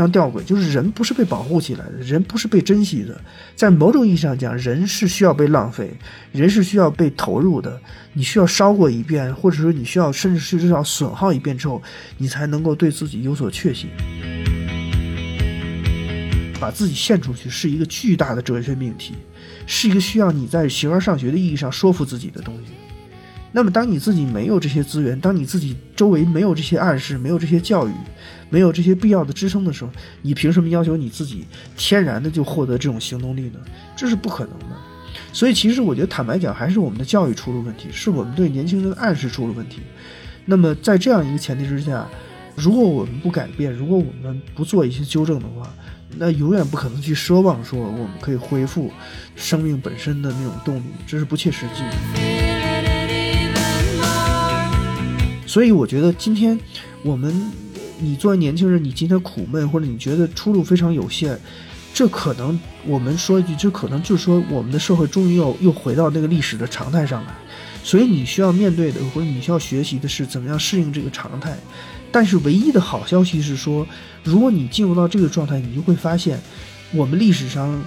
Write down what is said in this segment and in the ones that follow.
人非常吊诡，就是人不是被保护起来的，人不是被珍惜的。在某种意义上讲，人是需要被浪费，人是需要被投入的。你需要烧过一遍，或者说你需要甚至是至少损耗一遍之后，你才能够对自己有所确信。把自己献出去是一个巨大的哲学命题，是一个需要你在形而上学的意义上说服自己的东西。那么，当你自己没有这些资源，当你自己周围没有这些暗示，没有这些教育，没有这些必要的支撑的时候，你凭什么要求你自己天然的就获得这种行动力呢？这是不可能的。所以，其实我觉得，坦白讲，还是我们的教育出了问题，是我们对年轻人的暗示出了问题。那么，在这样一个前提之下，如果我们不改变，如果我们不做一些纠正的话，那永远不可能去奢望说我们可以恢复生命本身的那种动力，这是不切实际的。所以我觉得今天，我们，你作为年轻人，你今天苦闷，或者你觉得出路非常有限，这可能我们说一句，这可能就是说我们的社会终于又又回到那个历史的常态上来。所以你需要面对的，或者你需要学习的是怎么样适应这个常态。但是唯一的好消息是说，如果你进入到这个状态，你就会发现，我们历史上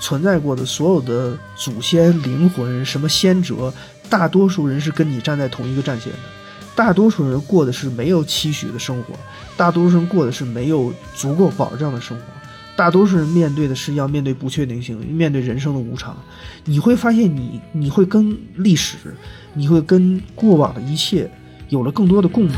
存在过的所有的祖先灵魂，什么先哲，大多数人是跟你站在同一个战线的。大多数人过的是没有期许的生活，大多数人过的是没有足够保障的生活，大多数人面对的是要面对不确定性，面对人生的无常。你会发现，你你会跟历史，你会跟过往的一切有了更多的共鸣。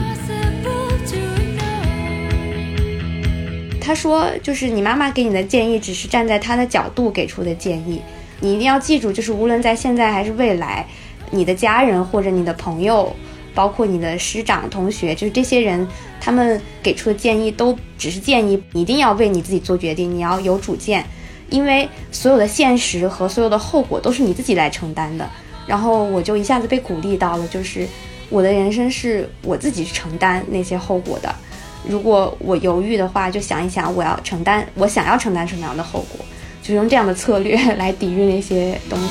他说，就是你妈妈给你的建议，只是站在她的角度给出的建议。你一定要记住，就是无论在现在还是未来，你的家人或者你的朋友。包括你的师长、同学，就是这些人，他们给出的建议都只是建议，一定要为你自己做决定，你要有主见，因为所有的现实和所有的后果都是你自己来承担的。然后我就一下子被鼓励到了，就是我的人生是我自己去承担那些后果的。如果我犹豫的话，就想一想我要承担，我想要承担什么样的后果，就用这样的策略来抵御那些东西。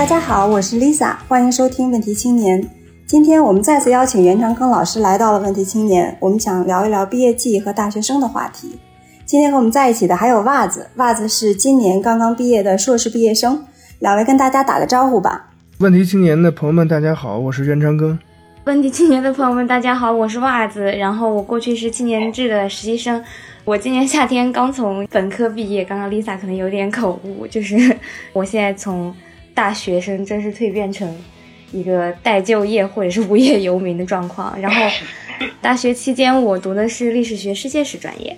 大家好，我是 Lisa，欢迎收听问题青年。今天我们再次邀请袁长庚老师来到了问题青年，我们想聊一聊毕业季和大学生的话题。今天和我们在一起的还有袜子，袜子是今年刚刚毕业的硕士毕业生。两位跟大家打个招呼吧。问题青年的朋友们，大家好，我是袁长庚。问题青年的朋友们，大家好，我是袜子。然后我过去是青年制的实习生，我今年夏天刚从本科毕业。刚刚 Lisa 可能有点口误，就是我现在从。大学生真是蜕变成一个待就业或者是无业游民的状况。然后，大学期间我读的是历史学世界史专业。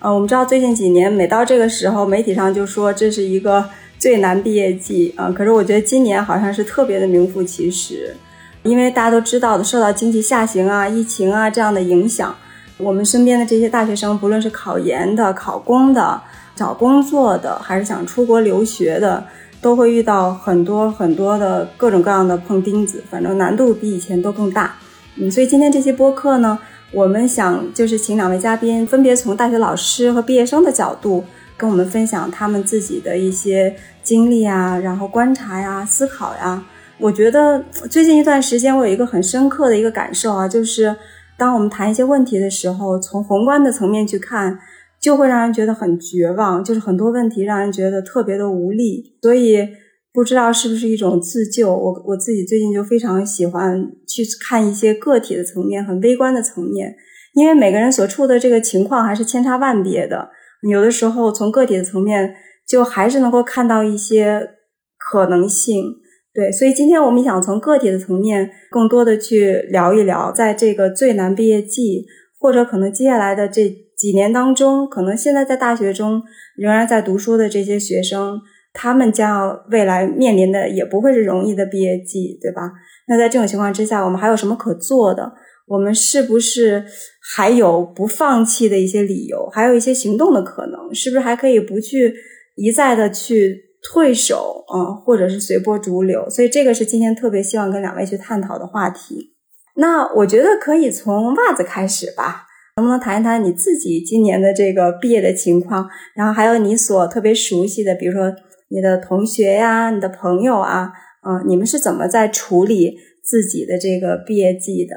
呃，我们知道最近几年每到这个时候，媒体上就说这是一个最难毕业季啊。可是我觉得今年好像是特别的名副其实，因为大家都知道的，受到经济下行啊、疫情啊这样的影响，我们身边的这些大学生，不论是考研的、考公的、找工作的，还是想出国留学的。都会遇到很多很多的各种各样的碰钉子，反正难度比以前都更大。嗯，所以今天这期播客呢，我们想就是请两位嘉宾分别从大学老师和毕业生的角度跟我们分享他们自己的一些经历啊，然后观察呀、思考呀。我觉得最近一段时间我有一个很深刻的一个感受啊，就是当我们谈一些问题的时候，从宏观的层面去看。就会让人觉得很绝望，就是很多问题让人觉得特别的无力，所以不知道是不是一种自救。我我自己最近就非常喜欢去看一些个体的层面，很微观的层面，因为每个人所处的这个情况还是千差万别的。有的时候从个体的层面，就还是能够看到一些可能性。对，所以今天我们想从个体的层面，更多的去聊一聊，在这个最难毕业季，或者可能接下来的这。几年当中，可能现在在大学中仍然在读书的这些学生，他们将要未来面临的也不会是容易的毕业季，对吧？那在这种情况之下，我们还有什么可做的？我们是不是还有不放弃的一些理由？还有一些行动的可能？是不是还可以不去一再的去退守啊，或者是随波逐流？所以这个是今天特别希望跟两位去探讨的话题。那我觉得可以从袜子开始吧。能不能谈一谈你自己今年的这个毕业的情况？然后还有你所特别熟悉的，比如说你的同学呀、你的朋友啊，嗯，你们是怎么在处理自己的这个毕业季的？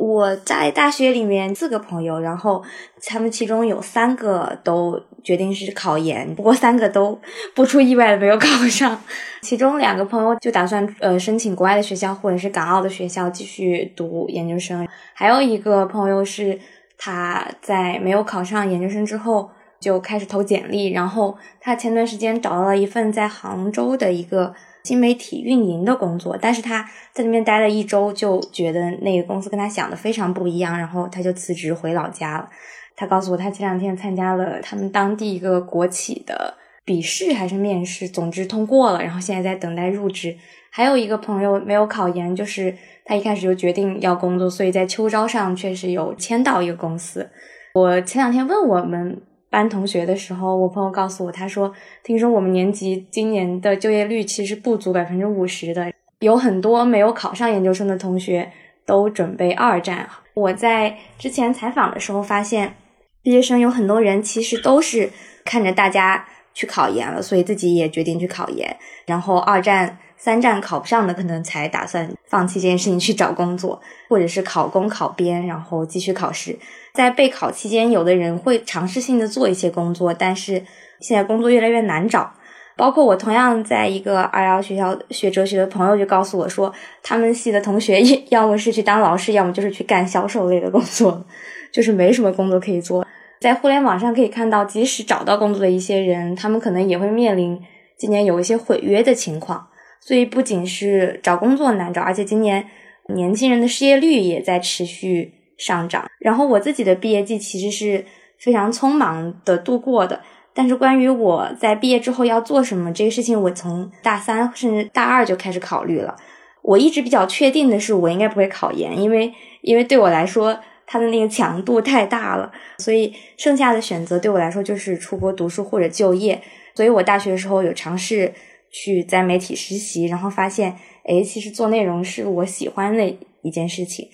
我在大学里面四个朋友，然后他们其中有三个都决定是考研，不过三个都不出意外的没有考上。其中两个朋友就打算呃申请国外的学校或者是港澳的学校继续读研究生，还有一个朋友是他在没有考上研究生之后就开始投简历，然后他前段时间找到了一份在杭州的一个。新媒体运营的工作，但是他在那边待了一周，就觉得那个公司跟他想的非常不一样，然后他就辞职回老家了。他告诉我，他前两天参加了他们当地一个国企的笔试还是面试，总之通过了，然后现在在等待入职。还有一个朋友没有考研，就是他一开始就决定要工作，所以在秋招上确实有签到一个公司。我前两天问我们。班同学的时候，我朋友告诉我，他说听说我们年级今年的就业率其实不足百分之五十的，有很多没有考上研究生的同学都准备二战。我在之前采访的时候发现，毕业生有很多人其实都是看着大家去考研了，所以自己也决定去考研，然后二战。三战考不上的，可能才打算放弃这件事情去找工作，或者是考公考编，然后继续考试。在备考期间，有的人会尝试性的做一些工作，但是现在工作越来越难找。包括我同样在一个二幺学校学哲学的朋友就告诉我说，他们系的同学 要么是去当老师，要么就是去干销售类的工作，就是没什么工作可以做。在互联网上可以看到，即使找到工作的一些人，他们可能也会面临今年有一些毁约的情况。所以不仅是找工作难找，而且今年年轻人的失业率也在持续上涨。然后我自己的毕业季其实是非常匆忙的度过的，但是关于我在毕业之后要做什么这个事情，我从大三甚至大二就开始考虑了。我一直比较确定的是，我应该不会考研，因为因为对我来说它的那个强度太大了，所以剩下的选择对我来说就是出国读书或者就业。所以我大学的时候有尝试。去在媒体实习，然后发现，哎，其实做内容是我喜欢的一件事情。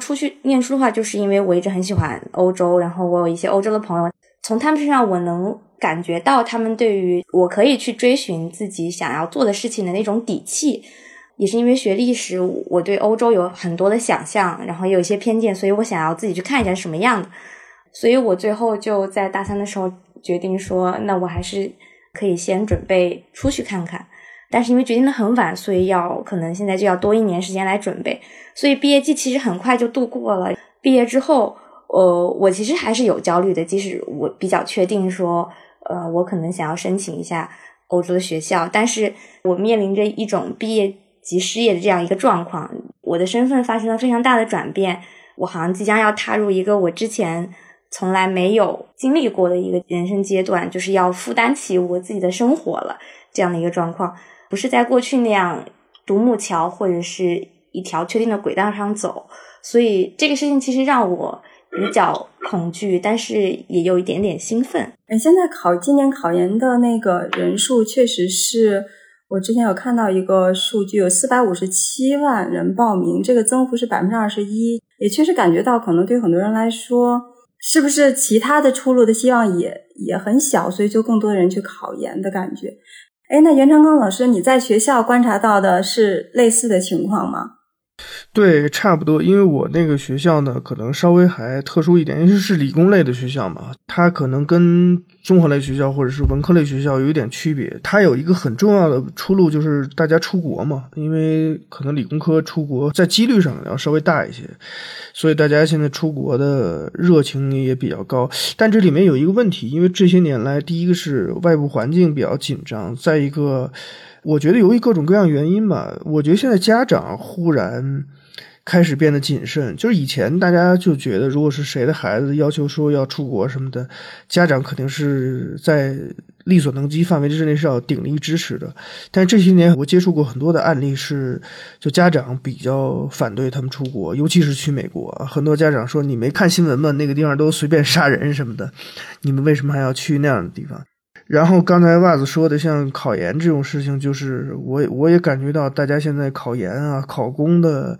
出去念书的话，就是因为我一直很喜欢欧洲，然后我有一些欧洲的朋友，从他们身上我能感觉到他们对于我可以去追寻自己想要做的事情的那种底气。也是因为学历史，我对欧洲有很多的想象，然后也有一些偏见，所以我想要自己去看一下是什么样的。所以我最后就在大三的时候决定说，那我还是。可以先准备出去看看，但是因为决定的很晚，所以要可能现在就要多一年时间来准备。所以毕业季其实很快就度过了。毕业之后，呃，我其实还是有焦虑的，即使我比较确定说，呃，我可能想要申请一下欧洲的学校，但是我面临着一种毕业及失业的这样一个状况，我的身份发生了非常大的转变，我好像即将要踏入一个我之前。从来没有经历过的一个人生阶段，就是要负担起我自己的生活了，这样的一个状况，不是在过去那样独木桥或者是一条确定的轨道上走，所以这个事情其实让我比较恐惧，但是也有一点点兴奋。嗯，现在考今年考研的那个人数，确实是我之前有看到一个数据，有四百五十七万人报名，这个增幅是百分之二十一，也确实感觉到可能对很多人来说。是不是其他的出路的希望也也很小，所以就更多人去考研的感觉？哎，那袁长刚老师，你在学校观察到的是类似的情况吗？对，差不多，因为我那个学校呢，可能稍微还特殊一点，因为是理工类的学校嘛，它可能跟综合类学校或者是文科类学校有一点区别。它有一个很重要的出路，就是大家出国嘛，因为可能理工科出国在几率上要稍微大一些，所以大家现在出国的热情也比较高。但这里面有一个问题，因为这些年来，第一个是外部环境比较紧张，再一个。我觉得由于各种各样原因吧，我觉得现在家长忽然开始变得谨慎。就是以前大家就觉得，如果是谁的孩子要求说要出国什么的，家长肯定是在力所能及范围之内是要鼎力支持的。但这些年我接触过很多的案例，是就家长比较反对他们出国，尤其是去美国。很多家长说：“你没看新闻吗？那个地方都随便杀人什么的，你们为什么还要去那样的地方？”然后刚才袜子说的，像考研这种事情，就是我我也感觉到大家现在考研啊、考公的，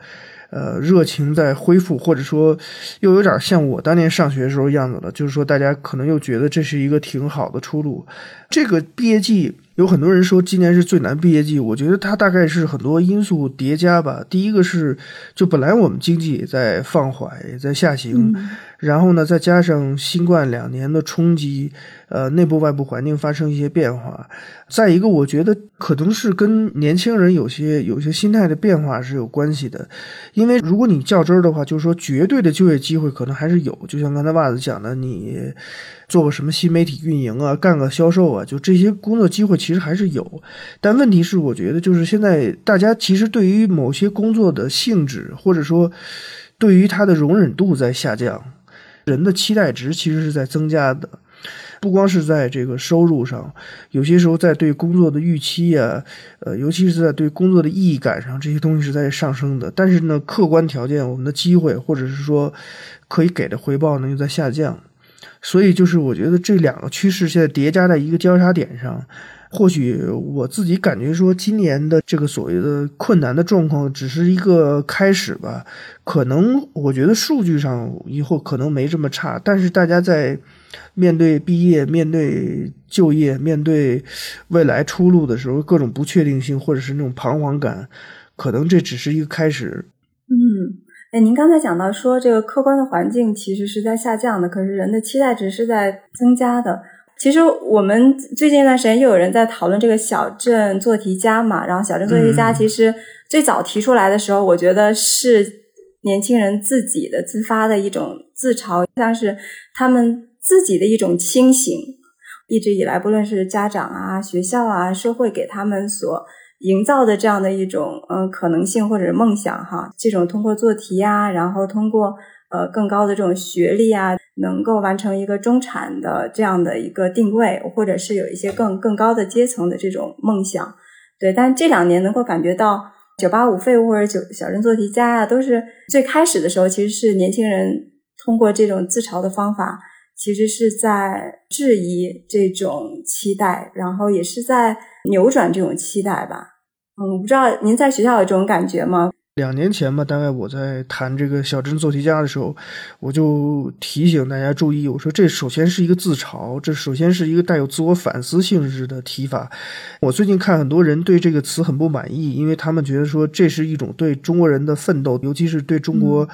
呃，热情在恢复，或者说又有点像我当年上学的时候样子了。就是说，大家可能又觉得这是一个挺好的出路。这个毕业季有很多人说今年是最难毕业季，我觉得它大概是很多因素叠加吧。第一个是，就本来我们经济也在放缓，也在下行，然后呢，再加上新冠两年的冲击，呃，内部外部环境发生一些变化。再一个，我觉得可能是跟年轻人有些有些心态的变化是有关系的。因为如果你较真儿的话，就是说绝对的就业机会可能还是有。就像刚才袜子讲的，你。做个什么新媒体运营啊，干个销售啊，就这些工作机会其实还是有，但问题是，我觉得就是现在大家其实对于某些工作的性质，或者说对于它的容忍度在下降，人的期待值其实是在增加的，不光是在这个收入上，有些时候在对工作的预期啊，呃，尤其是在对工作的意义感上，这些东西是在上升的。但是呢，客观条件，我们的机会或者是说可以给的回报呢，又在下降。所以，就是我觉得这两个趋势现在叠加在一个交叉点上，或许我自己感觉说，今年的这个所谓的困难的状况只是一个开始吧。可能我觉得数据上以后可能没这么差，但是大家在面对毕业、面对就业、面对未来出路的时候，各种不确定性或者是那种彷徨感，可能这只是一个开始。嗯。哎，您刚才讲到说，这个客观的环境其实是在下降的，可是人的期待值是在增加的。其实我们最近一段时间又有人在讨论这个小镇做题家嘛，然后小镇做题家其实最早提出来的时候，我觉得是年轻人自己的自发的一种自嘲，像是他们自己的一种清醒。一直以来，不论是家长啊、学校啊、社会给他们所。营造的这样的一种嗯可能性或者梦想哈，这种通过做题啊，然后通过呃更高的这种学历啊，能够完成一个中产的这样的一个定位，或者是有一些更更高的阶层的这种梦想，对。但这两年能够感觉到九八五废物或者九小镇做题家啊，都是最开始的时候其实是年轻人通过这种自嘲的方法，其实是在质疑这种期待，然后也是在扭转这种期待吧。嗯，不知道您在学校有这种感觉吗？两年前吧，大概我在谈这个小镇做题家的时候，我就提醒大家注意，我说这首先是一个自嘲，这首先是一个带有自我反思性质的提法。我最近看很多人对这个词很不满意，因为他们觉得说这是一种对中国人的奋斗，尤其是对中国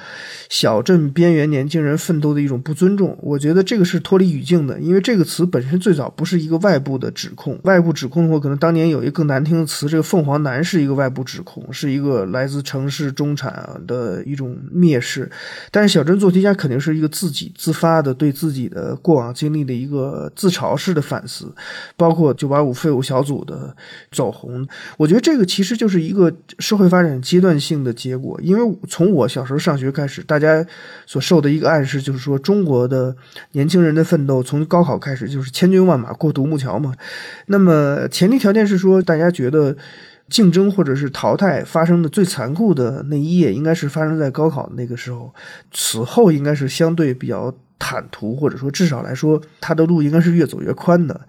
小镇边缘年轻人奋斗的一种不尊重。我觉得这个是脱离语境的，因为这个词本身最早不是一个外部的指控，外部指控的话，可能当年有一个更难听的词，这个凤凰男是一个外部指控，是一个来自城市。是中产的一种蔑视，但是小镇做题家肯定是一个自己自发的对自己的过往经历的一个自嘲式的反思，包括九八五废物小组的走红，我觉得这个其实就是一个社会发展阶段性的结果。因为从我小时候上学开始，大家所受的一个暗示就是说，中国的年轻人的奋斗从高考开始就是千军万马过独木桥嘛。那么前提条件是说，大家觉得。竞争或者是淘汰发生的最残酷的那一页，应该是发生在高考那个时候。此后应该是相对比较坦途，或者说至少来说，他的路应该是越走越宽的。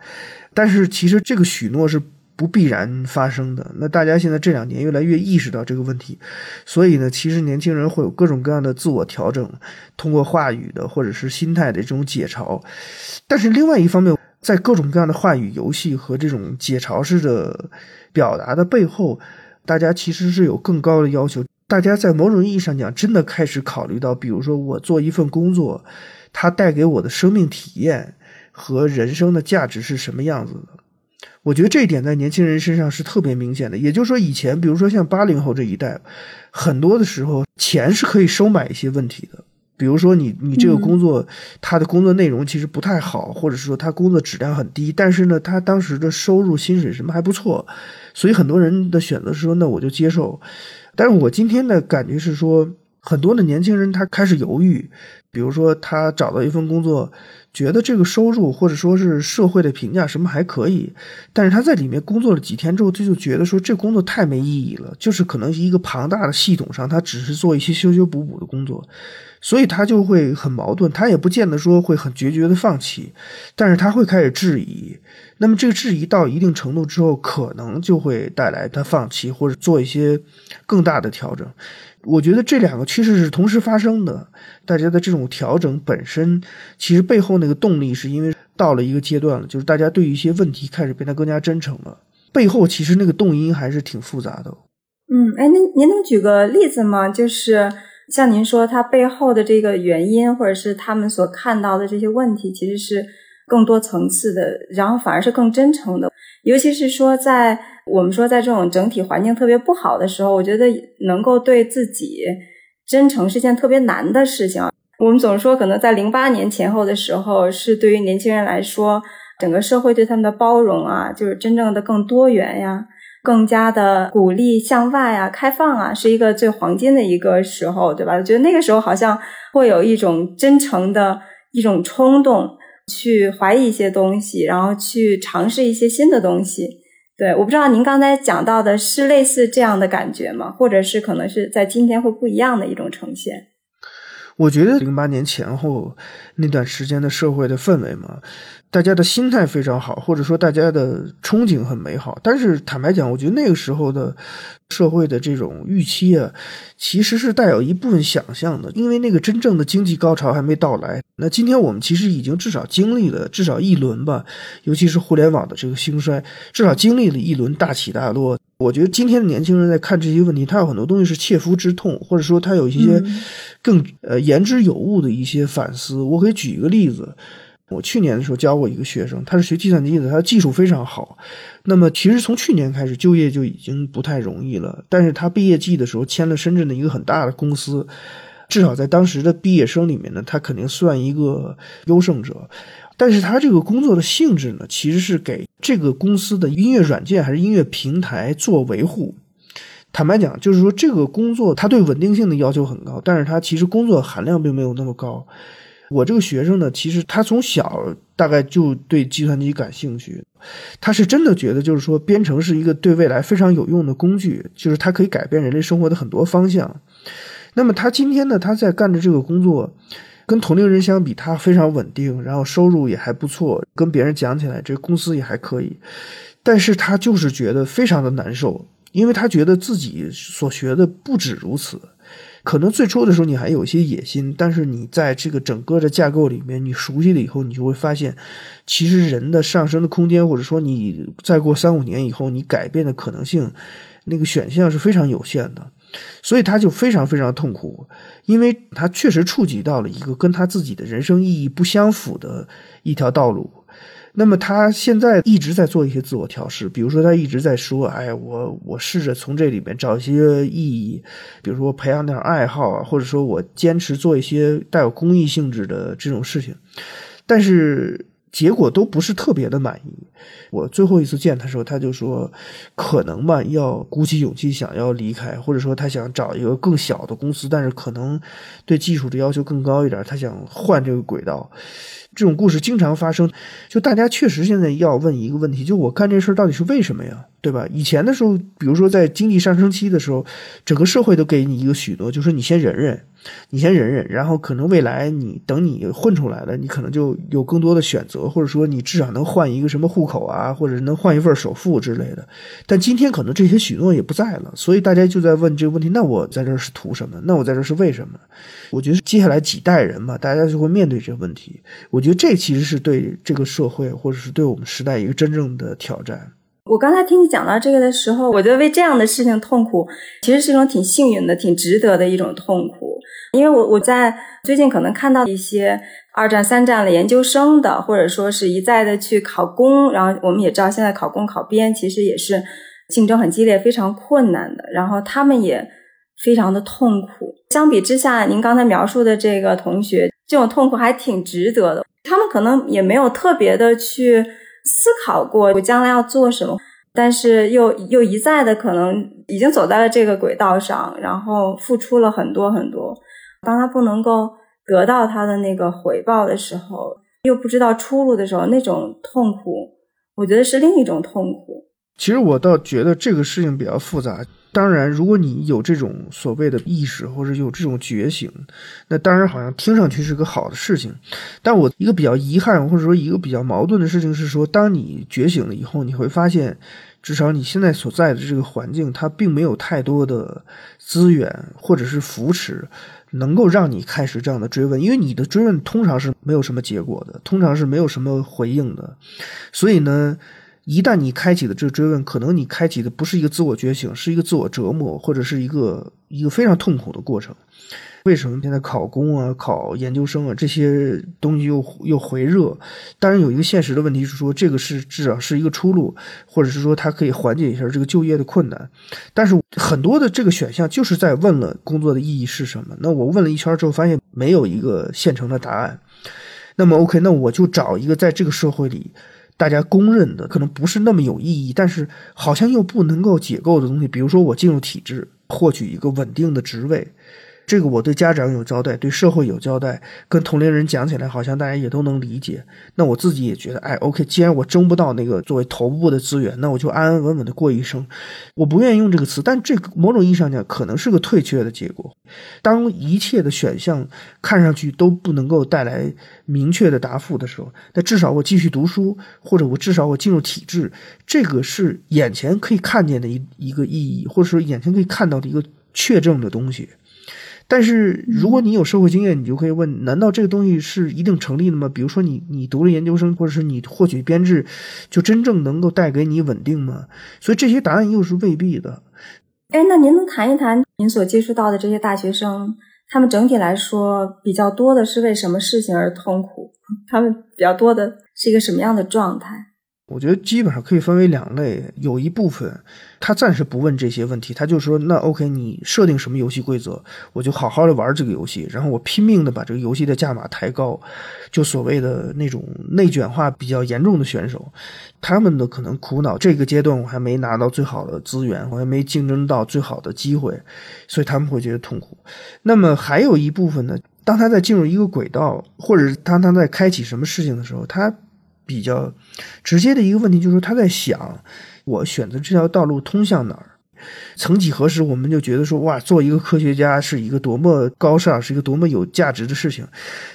但是其实这个许诺是不必然发生的。那大家现在这两年越来越意识到这个问题，所以呢，其实年轻人会有各种各样的自我调整，通过话语的或者是心态的这种解嘲。但是另外一方面，在各种各样的话语游戏和这种解嘲式的。表达的背后，大家其实是有更高的要求。大家在某种意义上讲，真的开始考虑到，比如说我做一份工作，它带给我的生命体验和人生的价值是什么样子的。我觉得这一点在年轻人身上是特别明显的。也就是说，以前比如说像八零后这一代，很多的时候钱是可以收买一些问题的。比如说，你你这个工作，他的工作内容其实不太好，或者是说他工作质量很低，但是呢，他当时的收入、薪水什么还不错，所以很多人的选择是说，那我就接受。但是我今天的感觉是说，很多的年轻人他开始犹豫，比如说他找到一份工作，觉得这个收入或者说是社会的评价什么还可以，但是他在里面工作了几天之后，他就觉得说这工作太没意义了，就是可能一个庞大的系统上，他只是做一些修修补补的工作。所以他就会很矛盾，他也不见得说会很决绝的放弃，但是他会开始质疑。那么这个质疑到一定程度之后，可能就会带来他放弃或者做一些更大的调整。我觉得这两个趋势是同时发生的。大家的这种调整本身，其实背后那个动力是因为到了一个阶段了，就是大家对于一些问题开始变得更加真诚了。背后其实那个动因还是挺复杂的。嗯，哎，您您能举个例子吗？就是像您说，它背后的这个原因，或者是他们所看到的这些问题，其实是更多层次的，然后反而是更真诚的。尤其是说，在我们说在这种整体环境特别不好的时候，我觉得能够对自己真诚是件特别难的事情。我们总说，可能在零八年前后的时候，是对于年轻人来说，整个社会对他们的包容啊，就是真正的更多元呀。更加的鼓励向外啊，开放啊，是一个最黄金的一个时候，对吧？我觉得那个时候好像会有一种真诚的一种冲动，去怀疑一些东西，然后去尝试一些新的东西。对，我不知道您刚才讲到的是类似这样的感觉吗？或者是可能是在今天会不一样的一种呈现？我觉得零八年前后那段时间的社会的氛围嘛。大家的心态非常好，或者说大家的憧憬很美好。但是坦白讲，我觉得那个时候的社会的这种预期啊，其实是带有一部分想象的，因为那个真正的经济高潮还没到来。那今天我们其实已经至少经历了至少一轮吧，尤其是互联网的这个兴衰，至少经历了一轮大起大落。我觉得今天的年轻人在看这些问题，他有很多东西是切肤之痛，或者说他有一些更呃言之有物的一些反思。我可以举一个例子。我去年的时候教过一个学生，他是学计算机的，他的技术非常好。那么其实从去年开始就业就已经不太容易了。但是他毕业季的时候签了深圳的一个很大的公司，至少在当时的毕业生里面呢，他肯定算一个优胜者。但是他这个工作的性质呢，其实是给这个公司的音乐软件还是音乐平台做维护。坦白讲，就是说这个工作他对稳定性的要求很高，但是他其实工作含量并没有那么高。我这个学生呢，其实他从小大概就对计算机感兴趣，他是真的觉得，就是说编程是一个对未来非常有用的工具，就是它可以改变人类生活的很多方向。那么他今天呢，他在干的这个工作，跟同龄人相比，他非常稳定，然后收入也还不错，跟别人讲起来，这公司也还可以。但是他就是觉得非常的难受，因为他觉得自己所学的不止如此。可能最初的时候你还有一些野心，但是你在这个整个的架构里面，你熟悉了以后，你就会发现，其实人的上升的空间，或者说你再过三五年以后，你改变的可能性，那个选项是非常有限的，所以他就非常非常痛苦，因为他确实触及到了一个跟他自己的人生意义不相符的一条道路。那么他现在一直在做一些自我调试，比如说他一直在说：“哎，我我试着从这里面找一些意义，比如说培养点爱好啊，或者说我坚持做一些带有公益性质的这种事情。”但是。结果都不是特别的满意。我最后一次见他的时候，他就说，可能吧，要鼓起勇气想要离开，或者说他想找一个更小的公司，但是可能对技术的要求更高一点，他想换这个轨道。这种故事经常发生，就大家确实现在要问一个问题：就我干这事儿到底是为什么呀？对吧？以前的时候，比如说在经济上升期的时候，整个社会都给你一个许诺，就是你先忍忍。你先忍忍，然后可能未来你等你混出来了，你可能就有更多的选择，或者说你至少能换一个什么户口啊，或者能换一份首付之类的。但今天可能这些许诺也不在了，所以大家就在问这个问题：那我在这是图什么？那我在这是为什么？我觉得接下来几代人嘛，大家就会面对这个问题。我觉得这其实是对这个社会或者是对我们时代一个真正的挑战。我刚才听你讲到这个的时候，我觉得为这样的事情痛苦，其实是一种挺幸运的、挺值得的一种痛苦。因为我我在最近可能看到一些二战、三战的研究生的，或者说是一再的去考公，然后我们也知道现在考公考编其实也是竞争很激烈、非常困难的，然后他们也非常的痛苦。相比之下，您刚才描述的这个同学，这种痛苦还挺值得的。他们可能也没有特别的去。思考过我将来要做什么，但是又又一再的可能已经走在了这个轨道上，然后付出了很多很多。当他不能够得到他的那个回报的时候，又不知道出路的时候，那种痛苦，我觉得是另一种痛苦。其实我倒觉得这个事情比较复杂。当然，如果你有这种所谓的意识，或者有这种觉醒，那当然好像听上去是个好的事情。但我一个比较遗憾，或者说一个比较矛盾的事情是说，当你觉醒了以后，你会发现至少你现在所在的这个环境，它并没有太多的资源或者是扶持，能够让你开始这样的追问。因为你的追问通常是没有什么结果的，通常是没有什么回应的。所以呢，一旦你开启的这个追问，可能你开启的不是一个自我觉醒，是一个自我折磨，或者是一个一个非常痛苦的过程。为什么现在考公啊、考研究生啊这些东西又又回热？当然有一个现实的问题是说，这个是至少是一个出路，或者是说它可以缓解一下这个就业的困难。但是很多的这个选项就是在问了工作的意义是什么。那我问了一圈之后，发现没有一个现成的答案。那么 OK，那我就找一个在这个社会里大家公认的，可能不是那么有意义，但是好像又不能够解构的东西。比如说，我进入体制，获取一个稳定的职位。这个我对家长有交代，对社会有交代，跟同龄人讲起来，好像大家也都能理解。那我自己也觉得，哎，OK，既然我争不到那个作为头部的资源，那我就安安稳稳的过一生。我不愿意用这个词，但这某种意义上讲，可能是个退却的结果。当一切的选项看上去都不能够带来明确的答复的时候，那至少我继续读书，或者我至少我进入体制，这个是眼前可以看见的一一个意义，或者说眼前可以看到的一个确证的东西。但是，如果你有社会经验，你就可以问：难道这个东西是一定成立的吗？比如说，你你读了研究生，或者是你获取编制，就真正能够带给你稳定吗？所以这些答案又是未必的。哎，那您能谈一谈您所接触到的这些大学生，他们整体来说比较多的是为什么事情而痛苦？他们比较多的是一个什么样的状态？我觉得基本上可以分为两类，有一部分他暂时不问这些问题，他就说那 OK，你设定什么游戏规则，我就好好的玩这个游戏，然后我拼命的把这个游戏的价码抬高，就所谓的那种内卷化比较严重的选手，他们的可能苦恼这个阶段我还没拿到最好的资源，我还没竞争到最好的机会，所以他们会觉得痛苦。那么还有一部分呢，当他在进入一个轨道，或者是当他在开启什么事情的时候，他。比较直接的一个问题就是，他在想，我选择这条道路通向哪儿？曾几何时，我们就觉得说，哇，做一个科学家是一个多么高尚，是一个多么有价值的事情。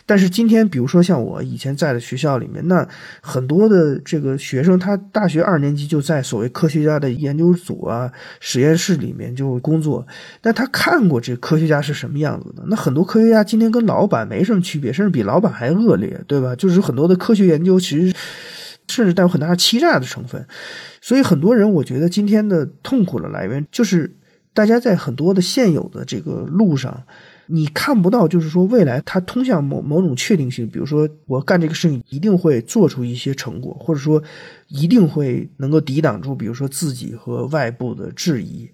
但是今天，比如说像我以前在的学校里面，那很多的这个学生，他大学二年级就在所谓科学家的研究组啊、实验室里面就工作。那他看过这科学家是什么样子的？那很多科学家今天跟老板没什么区别，甚至比老板还恶劣，对吧？就是很多的科学研究其实甚至带有很大的欺诈的成分。所以很多人，我觉得今天的痛苦的来源就是，大家在很多的现有的这个路上，你看不到，就是说未来它通向某某种确定性。比如说，我干这个事情一定会做出一些成果，或者说一定会能够抵挡住，比如说自己和外部的质疑。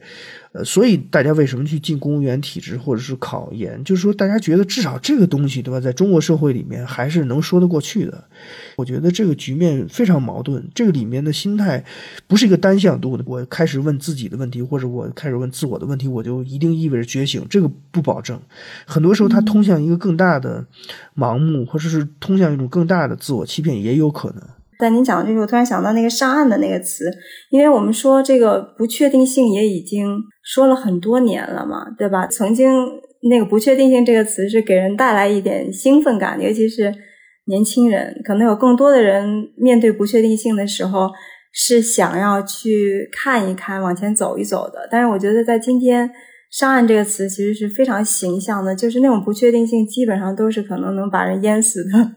呃，所以大家为什么去进公务员体制或者是考研？就是说，大家觉得至少这个东西，对吧？在中国社会里面还是能说得过去的。我觉得这个局面非常矛盾，这个里面的心态不是一个单向度的。我开始问自己的问题，或者我开始问自我的问题，我就一定意味着觉醒，这个不保证。很多时候，它通向一个更大的盲目，或者是通向一种更大的自我欺骗，也有可能。但您讲的这个，我突然想到那个上岸的那个词，因为我们说这个不确定性也已经说了很多年了嘛，对吧？曾经那个不确定性这个词是给人带来一点兴奋感，尤其是年轻人，可能有更多的人面对不确定性的时候是想要去看一看、往前走一走的。但是我觉得在今天，上岸这个词其实是非常形象的，就是那种不确定性基本上都是可能能把人淹死的。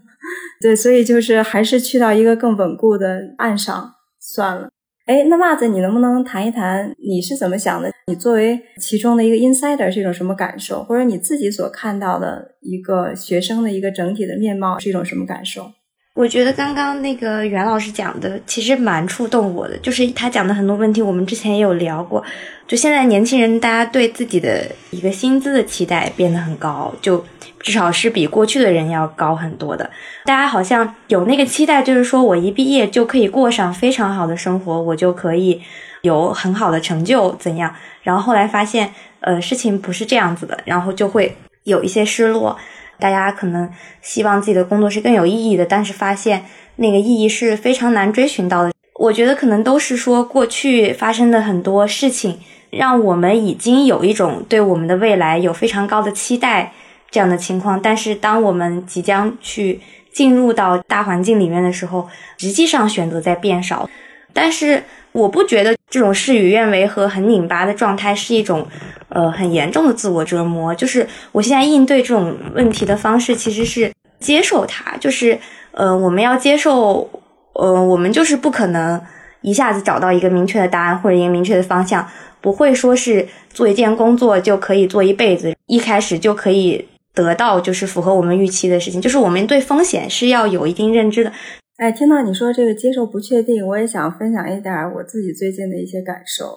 对，所以就是还是去到一个更稳固的岸上算了。哎，那袜子，你能不能谈一谈你是怎么想的？你作为其中的一个 insider 是一种什么感受？或者你自己所看到的一个学生的一个整体的面貌是一种什么感受？我觉得刚刚那个袁老师讲的其实蛮触动我的，就是他讲的很多问题，我们之前也有聊过。就现在年轻人，大家对自己的一个薪资的期待变得很高，就至少是比过去的人要高很多的。大家好像有那个期待，就是说我一毕业就可以过上非常好的生活，我就可以有很好的成就，怎样？然后后来发现，呃，事情不是这样子的，然后就会有一些失落。大家可能希望自己的工作是更有意义的，但是发现那个意义是非常难追寻到的。我觉得可能都是说过去发生的很多事情，让我们已经有一种对我们的未来有非常高的期待这样的情况。但是当我们即将去进入到大环境里面的时候，实际上选择在变少。但是我不觉得这种事与愿违和很拧巴的状态是一种，呃，很严重的自我折磨。就是我现在应对这种问题的方式，其实是接受它。就是，呃，我们要接受，呃，我们就是不可能一下子找到一个明确的答案或者一个明确的方向，不会说是做一件工作就可以做一辈子，一开始就可以得到就是符合我们预期的事情。就是我们对风险是要有一定认知的。哎，听到你说这个接受不确定，我也想分享一点我自己最近的一些感受。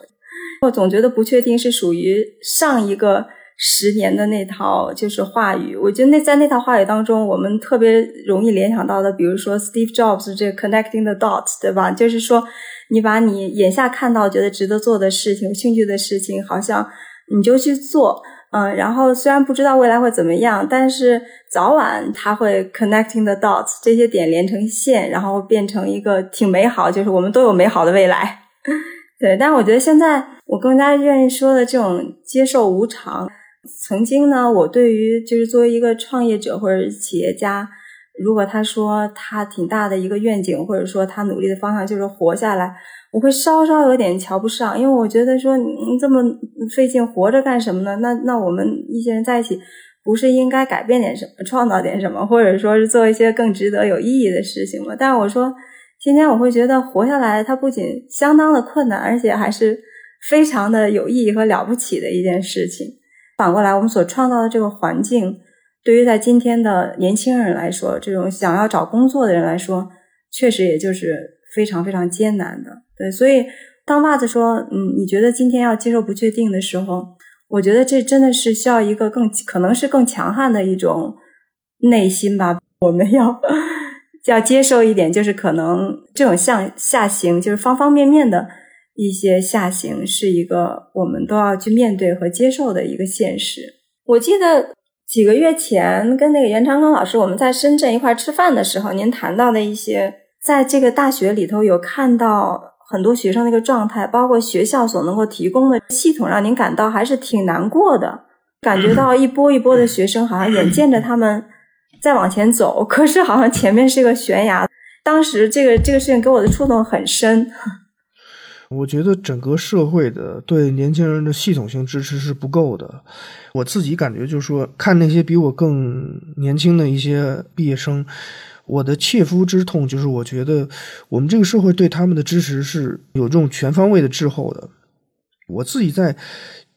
我总觉得不确定是属于上一个十年的那套就是话语。我觉得那在那套话语当中，我们特别容易联想到的，比如说 Steve Jobs 这个 connecting the dots，对吧？就是说，你把你眼下看到觉得值得做的事情、有兴趣的事情，好像你就去做。嗯，然后虽然不知道未来会怎么样，但是早晚它会 connecting the dots，这些点连成线，然后变成一个挺美好，就是我们都有美好的未来。对，但我觉得现在我更加愿意说的这种接受无常。曾经呢，我对于就是作为一个创业者或者企业家，如果他说他挺大的一个愿景，或者说他努力的方向就是活下来。我会稍稍有点瞧不上，因为我觉得说你这么费劲活着干什么呢？那那我们一些人在一起，不是应该改变点什么，创造点什么，或者说是做一些更值得有意义的事情吗？但是我说，今天我会觉得活下来，它不仅相当的困难，而且还是非常的有意义和了不起的一件事情。反过来，我们所创造的这个环境，对于在今天的年轻人来说，这种想要找工作的人来说，确实也就是非常非常艰难的。对，所以当袜子说，嗯，你觉得今天要接受不确定的时候，我觉得这真的是需要一个更可能是更强悍的一种内心吧。我们要要接受一点，就是可能这种向下行，就是方方面面的一些下行，是一个我们都要去面对和接受的一个现实。我记得几个月前跟那个袁长庚老师我们在深圳一块吃饭的时候，您谈到的一些在这个大学里头有看到。很多学生的一个状态，包括学校所能够提供的系统，让您感到还是挺难过的。感觉到一波一波的学生，好像眼见着他们在往前走，可是好像前面是个悬崖。当时这个这个事情给我的触动很深。我觉得整个社会的对年轻人的系统性支持是不够的。我自己感觉就是说，看那些比我更年轻的一些毕业生。我的切肤之痛就是，我觉得我们这个社会对他们的支持是有这种全方位的滞后的。我自己在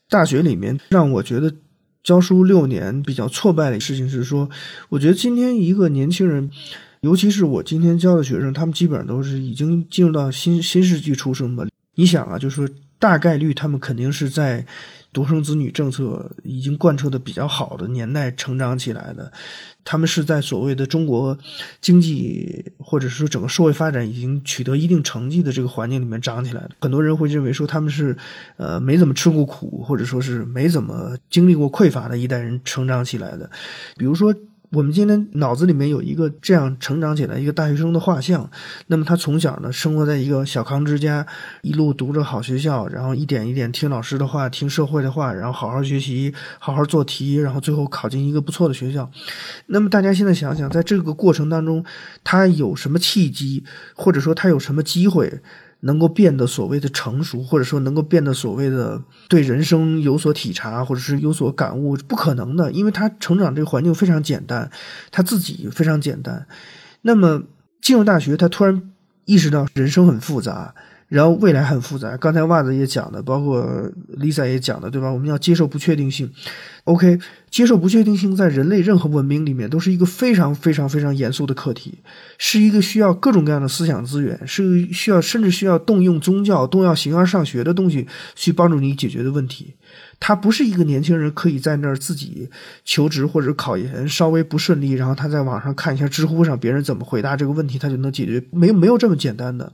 大学里面，让我觉得教书六年比较挫败的事情是说，我觉得今天一个年轻人，尤其是我今天教的学生，他们基本上都是已经进入到新新世纪出生的。你想啊，就是说大概率他们肯定是在。独生子女政策已经贯彻的比较好的年代成长起来的，他们是在所谓的中国经济或者说整个社会发展已经取得一定成绩的这个环境里面长起来的。很多人会认为说他们是，呃，没怎么吃过苦，或者说是没怎么经历过匮乏的一代人成长起来的，比如说。我们今天脑子里面有一个这样成长起来一个大学生的画像，那么他从小呢生活在一个小康之家，一路读着好学校，然后一点一点听老师的话，听社会的话，然后好好学习，好好做题，然后最后考进一个不错的学校。那么大家现在想想，在这个过程当中，他有什么契机，或者说他有什么机会？能够变得所谓的成熟，或者说能够变得所谓的对人生有所体察，或者是有所感悟，不可能的，因为他成长这个环境非常简单，他自己非常简单。那么进入大学，他突然意识到人生很复杂。然后未来很复杂，刚才袜子也讲的，包括 Lisa 也讲的，对吧？我们要接受不确定性。OK，接受不确定性在人类任何文明里面都是一个非常非常非常严肃的课题，是一个需要各种各样的思想资源，是需要甚至需要动用宗教、动用形而上学的东西去帮助你解决的问题。他不是一个年轻人可以在那儿自己求职或者考研稍微不顺利，然后他在网上看一下知乎上别人怎么回答这个问题，他就能解决，没没有这么简单的。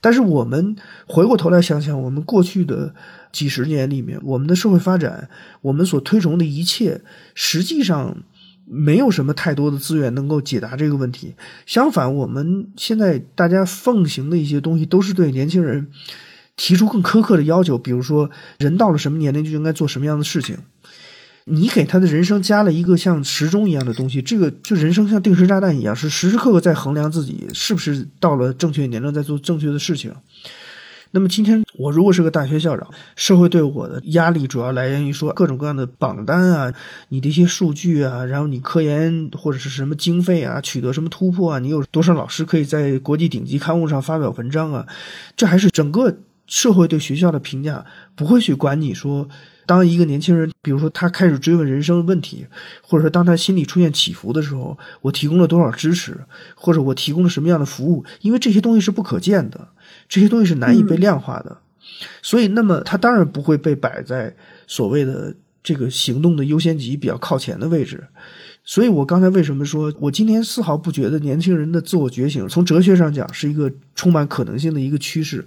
但是我们回过头来想想，我们过去的几十年里面，我们的社会发展，我们所推崇的一切，实际上没有什么太多的资源能够解答这个问题。相反，我们现在大家奉行的一些东西，都是对年轻人。提出更苛刻的要求，比如说人到了什么年龄就应该做什么样的事情。你给他的人生加了一个像时钟一样的东西，这个就人生像定时炸弹一样，是时时刻刻在衡量自己是不是到了正确年龄在做正确的事情。那么今天我如果是个大学校长，社会对我的压力主要来源于说各种各样的榜单啊，你的一些数据啊，然后你科研或者是什么经费啊，取得什么突破啊，你有多少老师可以在国际顶级刊物上发表文章啊，这还是整个社会对学校的评价，不会去管你说。当一个年轻人，比如说他开始追问人生问题，或者说当他心里出现起伏的时候，我提供了多少支持，或者我提供了什么样的服务？因为这些东西是不可见的，这些东西是难以被量化的，所以那么他当然不会被摆在所谓的这个行动的优先级比较靠前的位置。所以我刚才为什么说我今天丝毫不觉得年轻人的自我觉醒，从哲学上讲是一个充满可能性的一个趋势。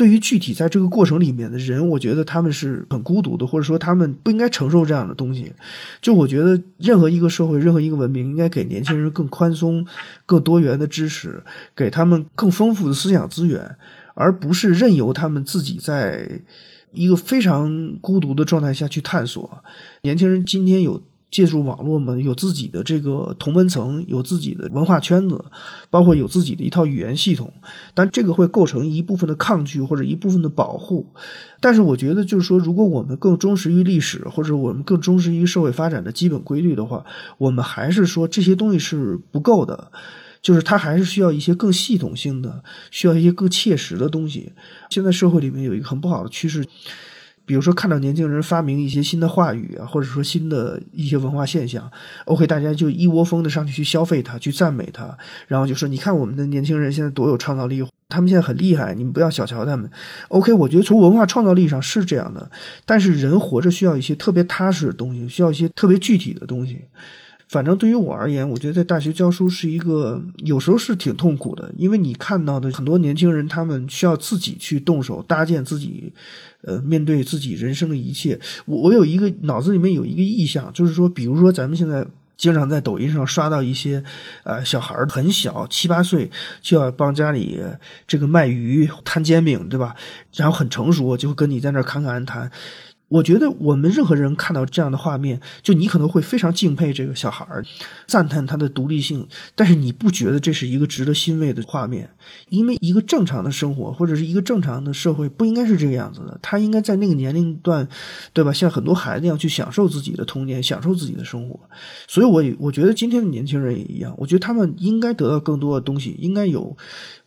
对于具体在这个过程里面的人，我觉得他们是很孤独的，或者说他们不应该承受这样的东西。就我觉得，任何一个社会，任何一个文明，应该给年轻人更宽松、更多元的支持，给他们更丰富的思想资源，而不是任由他们自己在一个非常孤独的状态下去探索。年轻人今天有。借助网络嘛，有自己的这个同温层，有自己的文化圈子，包括有自己的一套语言系统，但这个会构成一部分的抗拒或者一部分的保护。但是我觉得，就是说，如果我们更忠实于历史，或者我们更忠实于社会发展的基本规律的话，我们还是说这些东西是不够的，就是它还是需要一些更系统性的，需要一些更切实的东西。现在社会里面有一个很不好的趋势。比如说，看到年轻人发明一些新的话语啊，或者说新的一些文化现象，OK，大家就一窝蜂的上去去消费它，去赞美它，然后就说：“你看我们的年轻人现在多有创造力，他们现在很厉害，你们不要小瞧他们。”OK，我觉得从文化创造力上是这样的，但是人活着需要一些特别踏实的东西，需要一些特别具体的东西。反正对于我而言，我觉得在大学教书是一个有时候是挺痛苦的，因为你看到的很多年轻人，他们需要自己去动手搭建自己，呃，面对自己人生的一切。我我有一个脑子里面有一个意向，就是说，比如说咱们现在经常在抖音上刷到一些，呃，小孩儿很小七八岁就要帮家里这个卖鱼摊煎饼，对吧？然后很成熟，就跟你在那儿侃侃而谈。我觉得我们任何人看到这样的画面，就你可能会非常敬佩这个小孩儿，赞叹他的独立性，但是你不觉得这是一个值得欣慰的画面？因为一个正常的生活或者是一个正常的社会不应该是这个样子的，他应该在那个年龄段，对吧？像很多孩子一样去享受自己的童年，享受自己的生活。所以，我我觉得今天的年轻人也一样，我觉得他们应该得到更多的东西，应该有。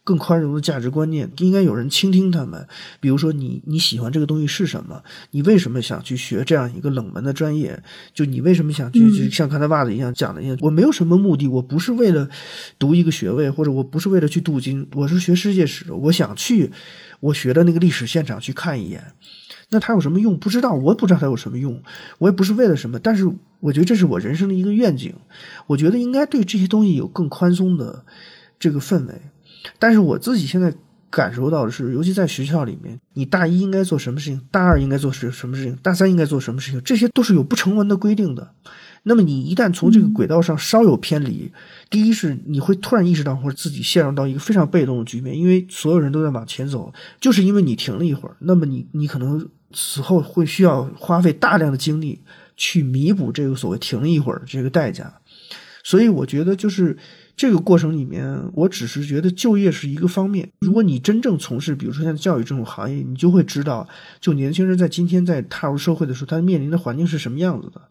更宽容的价值观念，应该有人倾听他们。比如说，你你喜欢这个东西是什么？你为什么想去学这样一个冷门的专业？就你为什么想去？就像刚才袜子一样讲的一样，我没有什么目的，我不是为了读一个学位，或者我不是为了去镀金，我是学世界史，我想去我学的那个历史现场去看一眼。那它有什么用？不知道，我也不知道它有什么用，我也不是为了什么。但是我觉得这是我人生的一个愿景。我觉得应该对这些东西有更宽松的这个氛围。但是我自己现在感受到的是，尤其在学校里面，你大一应该做什么事情，大二应该做什什么事情，大三应该做什么事情，这些都是有不成文的规定的。那么你一旦从这个轨道上稍有偏离，第一是你会突然意识到或者自己陷入到一个非常被动的局面，因为所有人都在往前走，就是因为你停了一会儿，那么你你可能此后会需要花费大量的精力去弥补这个所谓停了一会儿这个代价。所以我觉得就是。这个过程里面，我只是觉得就业是一个方面。如果你真正从事，比如说像教育这种行业，你就会知道，就年轻人在今天在踏入社会的时候，他面临的环境是什么样子的。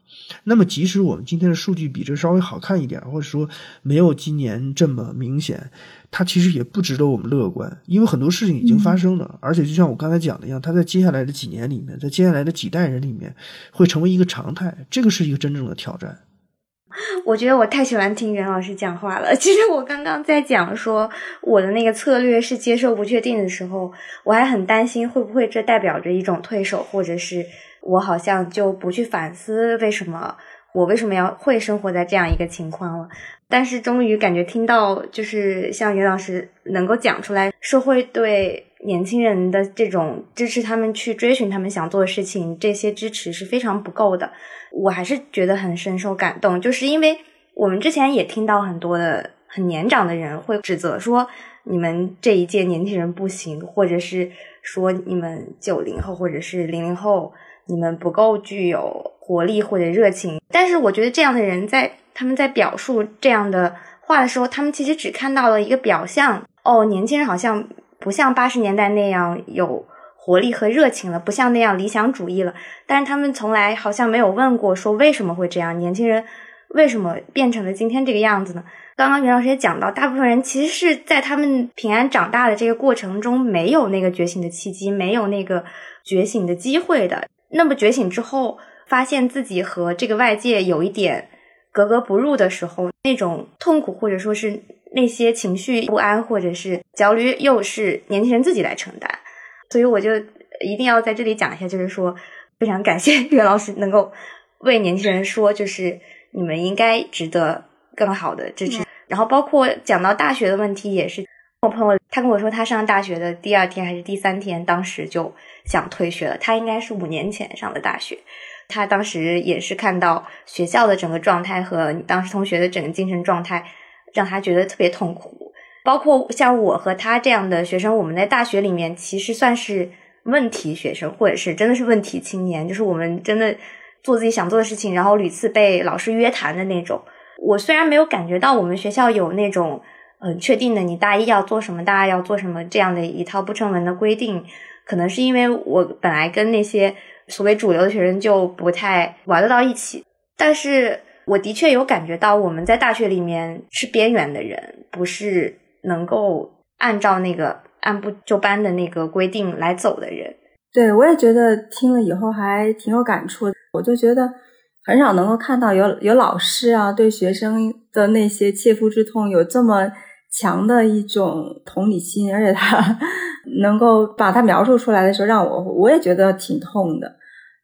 那么，即使我们今天的数据比这稍微好看一点，或者说没有今年这么明显，它其实也不值得我们乐观，因为很多事情已经发生了，而且就像我刚才讲的一样，它在接下来的几年里面，在接下来的几代人里面，会成为一个常态。这个是一个真正的挑战。我觉得我太喜欢听袁老师讲话了。其实我刚刚在讲说我的那个策略是接受不确定的时候，我还很担心会不会这代表着一种退守，或者是我好像就不去反思为什么我为什么要会生活在这样一个情况了。但是终于感觉听到，就是像袁老师能够讲出来，社会对年轻人的这种支持，他们去追寻他们想做的事情，这些支持是非常不够的。我还是觉得很深受感动，就是因为我们之前也听到很多的很年长的人会指责说，你们这一届年轻人不行，或者是说你们九零后或者是零零后，你们不够具有活力或者热情。但是我觉得这样的人在他们在表述这样的话的时候，他们其实只看到了一个表象，哦，年轻人好像不像八十年代那样有活力和热情了，不像那样理想主义了。但是他们从来好像没有问过说为什么会这样，年轻人为什么变成了今天这个样子呢？刚刚袁老师也讲到，大部分人其实是在他们平安长大的这个过程中，没有那个觉醒的契机，没有那个觉醒的机会的。那么觉醒之后，发现自己和这个外界有一点格格不入的时候，那种痛苦或者说是那些情绪不安或者是焦虑，又是年轻人自己来承担。所以我就一定要在这里讲一下，就是说非常感谢袁老师能够为年轻人说，就是你们应该值得。更好的支持，然后包括讲到大学的问题，也是我朋友他跟我说，他上大学的第二天还是第三天，当时就想退学了。他应该是五年前上的大学，他当时也是看到学校的整个状态和当时同学的整个精神状态，让他觉得特别痛苦。包括像我和他这样的学生，我们在大学里面其实算是问题学生，或者是真的是问题青年，就是我们真的做自己想做的事情，然后屡次被老师约谈的那种。我虽然没有感觉到我们学校有那种嗯确定的，你大一要做什么，大二要做什么这样的一套不成文的规定，可能是因为我本来跟那些所谓主流的学生就不太玩得到一起。但是我的确有感觉到我们在大学里面是边缘的人，不是能够按照那个按部就班的那个规定来走的人。对我也觉得听了以后还挺有感触，我就觉得。很少能够看到有有老师啊，对学生的那些切肤之痛有这么强的一种同理心，而且他 能够把它描述出来的时候，让我我也觉得挺痛的。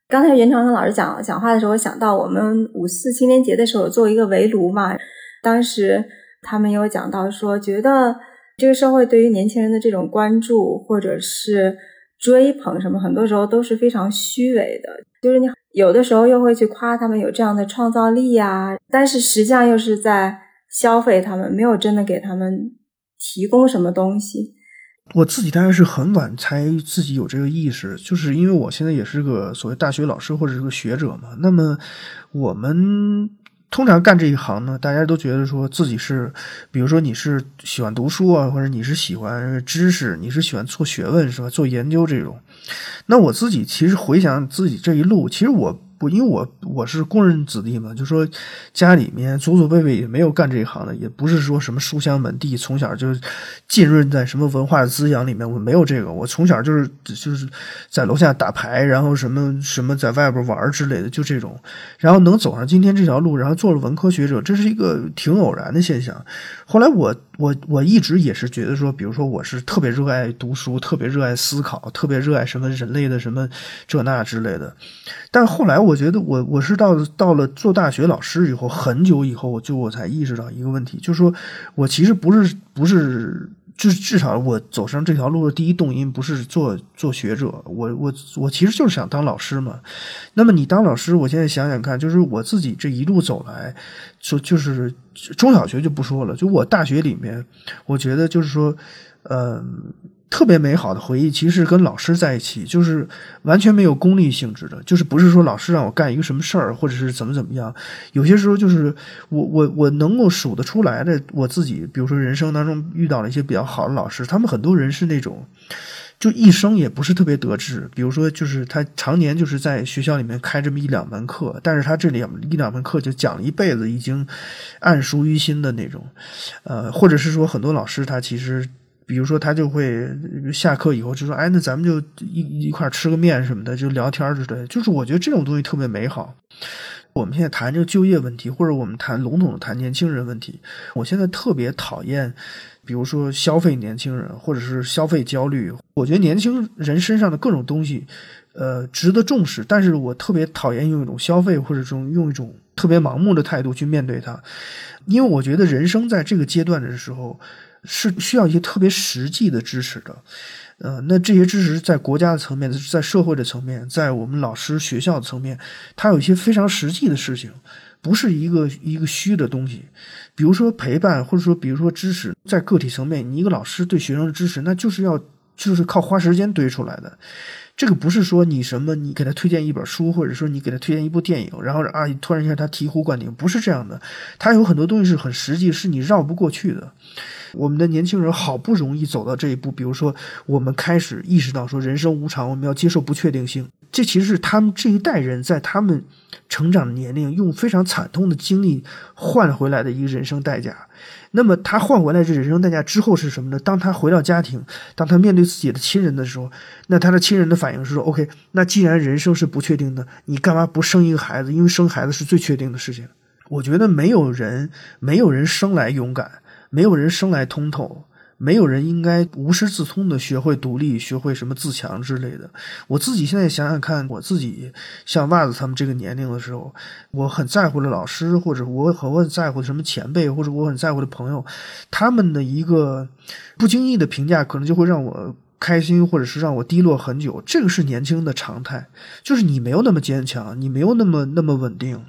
刚才袁长生老师讲讲话的时候，我想到我们五四青年节的时候做一个围炉嘛，当时他们有讲到说，觉得这个社会对于年轻人的这种关注或者是追捧什么，很多时候都是非常虚伪的，就是你。有的时候又会去夸他们有这样的创造力呀，但是实际上又是在消费他们，没有真的给他们提供什么东西。我自己当然是很晚才自己有这个意识，就是因为我现在也是个所谓大学老师或者是个学者嘛。那么我们。通常干这一行呢，大家都觉得说自己是，比如说你是喜欢读书啊，或者你是喜欢知识，你是喜欢做学问是吧？做研究这种。那我自己其实回想自己这一路，其实我。不，因为我我是工人子弟嘛，就说家里面祖祖辈辈也没有干这一行的，也不是说什么书香门第，从小就浸润在什么文化滋养里面，我没有这个。我从小就是就是在楼下打牌，然后什么什么在外边玩之类的，就这种。然后能走上今天这条路，然后做了文科学者，这是一个挺偶然的现象。后来我我我一直也是觉得说，比如说我是特别热爱读书，特别热爱思考，特别热爱什么人类的什么这那之类的。但后来我我觉得我我是到到了做大学老师以后，很久以后，我就我才意识到一个问题，就是说我其实不是不是。至至少我走上这条路的第一动因不是做做学者，我我我其实就是想当老师嘛。那么你当老师，我现在想想看，就是我自己这一路走来，就就是中小学就不说了，就我大学里面，我觉得就是说，嗯。特别美好的回忆，其实跟老师在一起，就是完全没有功利性质的，就是不是说老师让我干一个什么事儿，或者是怎么怎么样。有些时候就是我我我能够数得出来的，我自己，比如说人生当中遇到了一些比较好的老师，他们很多人是那种，就一生也不是特别得志。比如说，就是他常年就是在学校里面开这么一两门课，但是他这两一两门课就讲了一辈子，已经暗熟于心的那种。呃，或者是说很多老师他其实。比如说，他就会下课以后就说：“哎，那咱们就一一块吃个面什么的，就聊天之类的。”就是我觉得这种东西特别美好。我们现在谈这个就业问题，或者我们谈笼统的谈年轻人问题，我现在特别讨厌，比如说消费年轻人，或者是消费焦虑。我觉得年轻人身上的各种东西，呃，值得重视，但是我特别讨厌用一种消费或者用一种特别盲目的态度去面对它，因为我觉得人生在这个阶段的时候。是需要一些特别实际的支持的，呃，那这些支持在国家的层面，在社会的层面，在我们老师学校的层面，它有一些非常实际的事情，不是一个一个虚的东西。比如说陪伴，或者说比如说支持，在个体层面，你一个老师对学生的支持，那就是要就是靠花时间堆出来的。这个不是说你什么，你给他推荐一本书，或者说你给他推荐一部电影，然后啊，突然一下他醍醐灌顶，不是这样的。他有很多东西是很实际，是你绕不过去的。我们的年轻人好不容易走到这一步，比如说我们开始意识到说人生无常，我们要接受不确定性。这其实是他们这一代人在他们成长的年龄用非常惨痛的经历换回来的一个人生代价。那么他换回来这人生代价之后是什么呢？当他回到家庭，当他面对自己的亲人的时候，那他的亲人的反应是说：“OK，那既然人生是不确定的，你干嘛不生一个孩子？因为生孩子是最确定的事情。”我觉得没有人，没有人生来勇敢，没有人生来通透。没有人应该无师自通的学会独立，学会什么自强之类的。我自己现在想想看，我自己像袜子他们这个年龄的时候，我很在乎的老师，或者我很我很在乎的什么前辈，或者我很在乎的朋友，他们的一个不经意的评价，可能就会让我开心，或者是让我低落很久。这个是年轻的常态，就是你没有那么坚强，你没有那么那么稳定。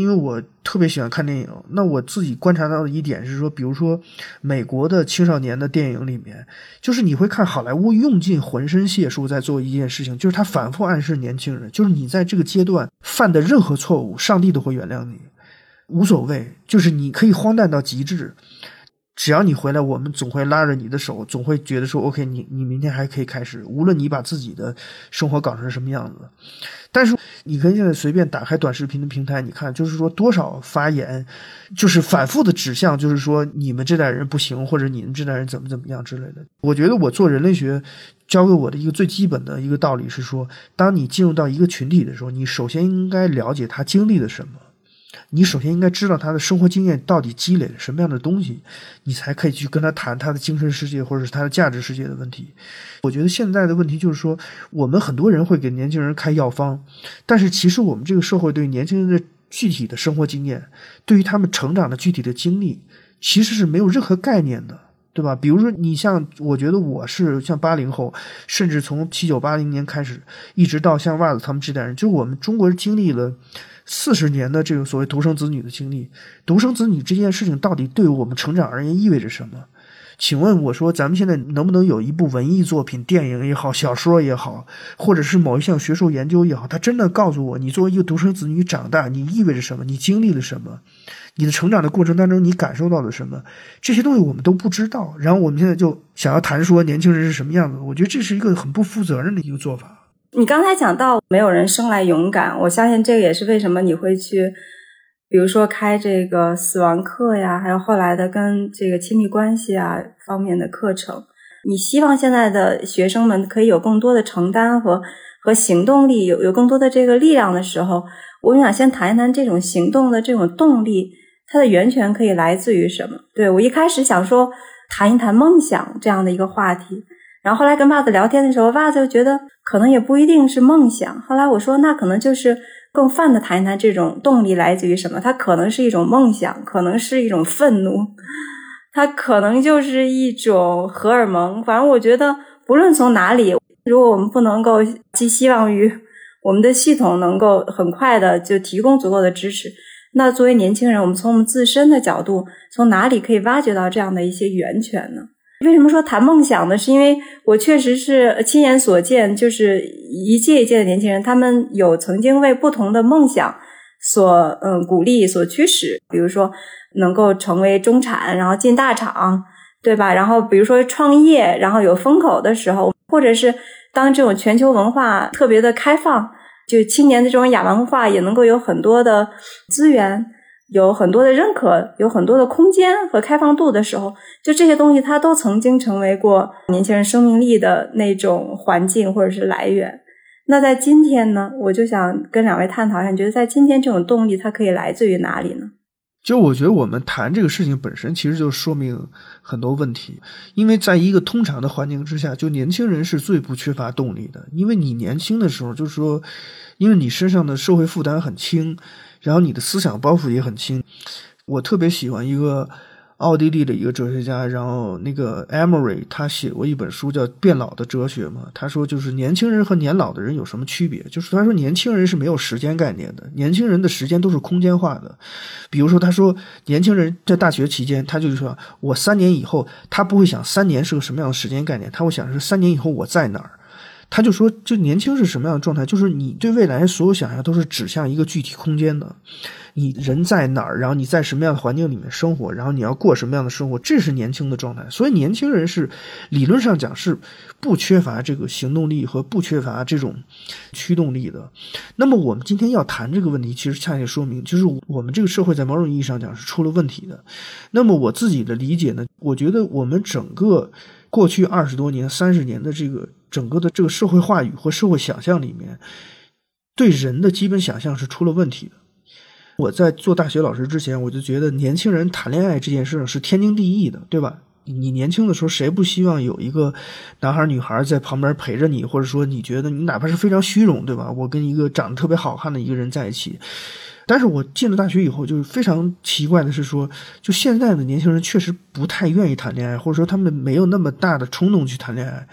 因为我特别喜欢看电影，那我自己观察到的一点是说，比如说美国的青少年的电影里面，就是你会看好莱坞用尽浑身解数在做一件事情，就是他反复暗示年轻人，就是你在这个阶段犯的任何错误，上帝都会原谅你，无所谓，就是你可以荒诞到极致，只要你回来，我们总会拉着你的手，总会觉得说，OK，你你明天还可以开始，无论你把自己的生活搞成什么样子。但是，你可以现在随便打开短视频的平台，你看，就是说多少发言，就是反复的指向，就是说你们这代人不行，或者你们这代人怎么怎么样之类的。我觉得我做人类学教给我的一个最基本的一个道理是说，当你进入到一个群体的时候，你首先应该了解他经历了什么。你首先应该知道他的生活经验到底积累了什么样的东西，你才可以去跟他谈他的精神世界或者是他的价值世界的问题。我觉得现在的问题就是说，我们很多人会给年轻人开药方，但是其实我们这个社会对年轻人的具体的生活经验，对于他们成长的具体的经历，其实是没有任何概念的，对吧？比如说，你像我觉得我是像八零后，甚至从七九八零年开始，一直到像袜子他们这代人，就是我们中国人经历了。四十年的这个所谓独生子女的经历，独生子女这件事情到底对我们成长而言意味着什么？请问我说，咱们现在能不能有一部文艺作品、电影也好、小说也好，或者是某一项学术研究也好，它真的告诉我，你作为一个独生子女长大，你意味着什么？你经历了什么？你的成长的过程当中，你感受到了什么？这些东西我们都不知道。然后我们现在就想要谈说年轻人是什么样子，我觉得这是一个很不负责任的一个做法。你刚才讲到没有人生来勇敢，我相信这个也是为什么你会去，比如说开这个死亡课呀，还有后来的跟这个亲密关系啊方面的课程。你希望现在的学生们可以有更多的承担和和行动力，有有更多的这个力量的时候，我想先谈一谈这种行动的这种动力，它的源泉可以来自于什么？对我一开始想说谈一谈梦想这样的一个话题。然后后来跟袜子聊天的时候，袜子就觉得可能也不一定是梦想。后来我说，那可能就是更泛的谈一谈这种动力来自于什么？它可能是一种梦想，可能是一种愤怒，它可能就是一种荷尔蒙。反正我觉得，不论从哪里，如果我们不能够寄希望于我们的系统能够很快的就提供足够的支持，那作为年轻人，我们从我们自身的角度，从哪里可以挖掘到这样的一些源泉呢？为什么说谈梦想呢？是因为我确实是亲眼所见，就是一届一届的年轻人，他们有曾经为不同的梦想所嗯鼓励、所驱使。比如说能够成为中产，然后进大厂，对吧？然后比如说创业，然后有风口的时候，或者是当这种全球文化特别的开放，就青年的这种亚文化也能够有很多的资源。有很多的认可，有很多的空间和开放度的时候，就这些东西，它都曾经成为过年轻人生命力的那种环境或者是来源。那在今天呢，我就想跟两位探讨一下，你觉得在今天这种动力它可以来自于哪里呢？就我觉得我们谈这个事情本身，其实就说明很多问题。因为在一个通常的环境之下，就年轻人是最不缺乏动力的，因为你年轻的时候，就是说，因为你身上的社会负担很轻。然后你的思想包袱也很轻，我特别喜欢一个奥地利的一个哲学家，然后那个 Emery 他写过一本书叫《变老的哲学》嘛。他说就是年轻人和年老的人有什么区别？就是他说年轻人是没有时间概念的，年轻人的时间都是空间化的。比如说他说年轻人在大学期间，他就说我三年以后，他不会想三年是个什么样的时间概念，他会想是三年以后我在哪儿。他就说，就年轻是什么样的状态？就是你对未来所有想象都是指向一个具体空间的。你人在哪儿，然后你在什么样的环境里面生活，然后你要过什么样的生活，这是年轻的状态。所以年轻人是理论上讲是不缺乏这个行动力和不缺乏这种驱动力的。那么我们今天要谈这个问题，其实恰恰说明，就是我们这个社会在某种意义上讲是出了问题的。那么我自己的理解呢，我觉得我们整个过去二十多年、三十年的这个。整个的这个社会话语和社会想象里面，对人的基本想象是出了问题的。我在做大学老师之前，我就觉得年轻人谈恋爱这件事是天经地义的，对吧？你年轻的时候，谁不希望有一个男孩女孩在旁边陪着你，或者说你觉得你哪怕是非常虚荣，对吧？我跟一个长得特别好看的一个人在一起。但是我进了大学以后，就是非常奇怪的是说，就现在的年轻人确实不太愿意谈恋爱，或者说他们没有那么大的冲动去谈恋爱。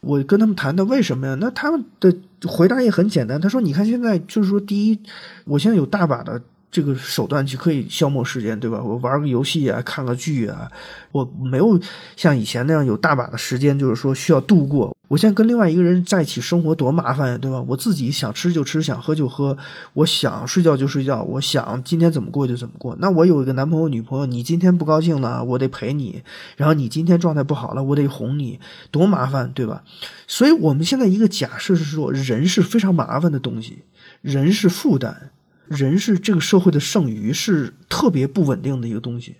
我跟他们谈的为什么呀？那他们的回答也很简单。他说：“你看现在就是说，第一，我现在有大把的。”这个手段就可以消磨时间，对吧？我玩个游戏啊，看个剧啊，我没有像以前那样有大把的时间，就是说需要度过。我现在跟另外一个人在一起生活多麻烦呀，对吧？我自己想吃就吃，想喝就喝，我想睡觉就睡觉，我想今天怎么过就怎么过。那我有一个男朋友、女朋友，你今天不高兴了，我得陪你；然后你今天状态不好了，我得哄你，多麻烦，对吧？所以我们现在一个假设是说，人是非常麻烦的东西，人是负担。人是这个社会的剩余，是特别不稳定的一个东西。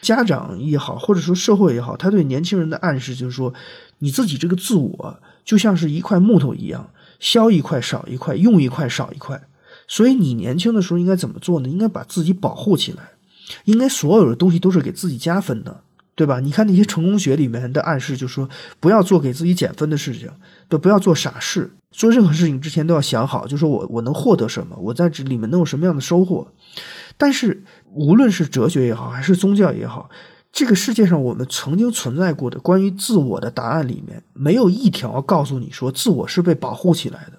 家长也好，或者说社会也好，他对年轻人的暗示就是说，你自己这个自我就像是一块木头一样，削一块少一块，用一块少一块。所以你年轻的时候应该怎么做呢？应该把自己保护起来，应该所有的东西都是给自己加分的。对吧？你看那些成功学里面的暗示，就说不要做给自己减分的事情，对，不要做傻事。做任何事情之前都要想好，就说我我能获得什么，我在这里面能有什么样的收获。但是无论是哲学也好，还是宗教也好，这个世界上我们曾经存在过的关于自我的答案里面，没有一条告诉你说自我是被保护起来的。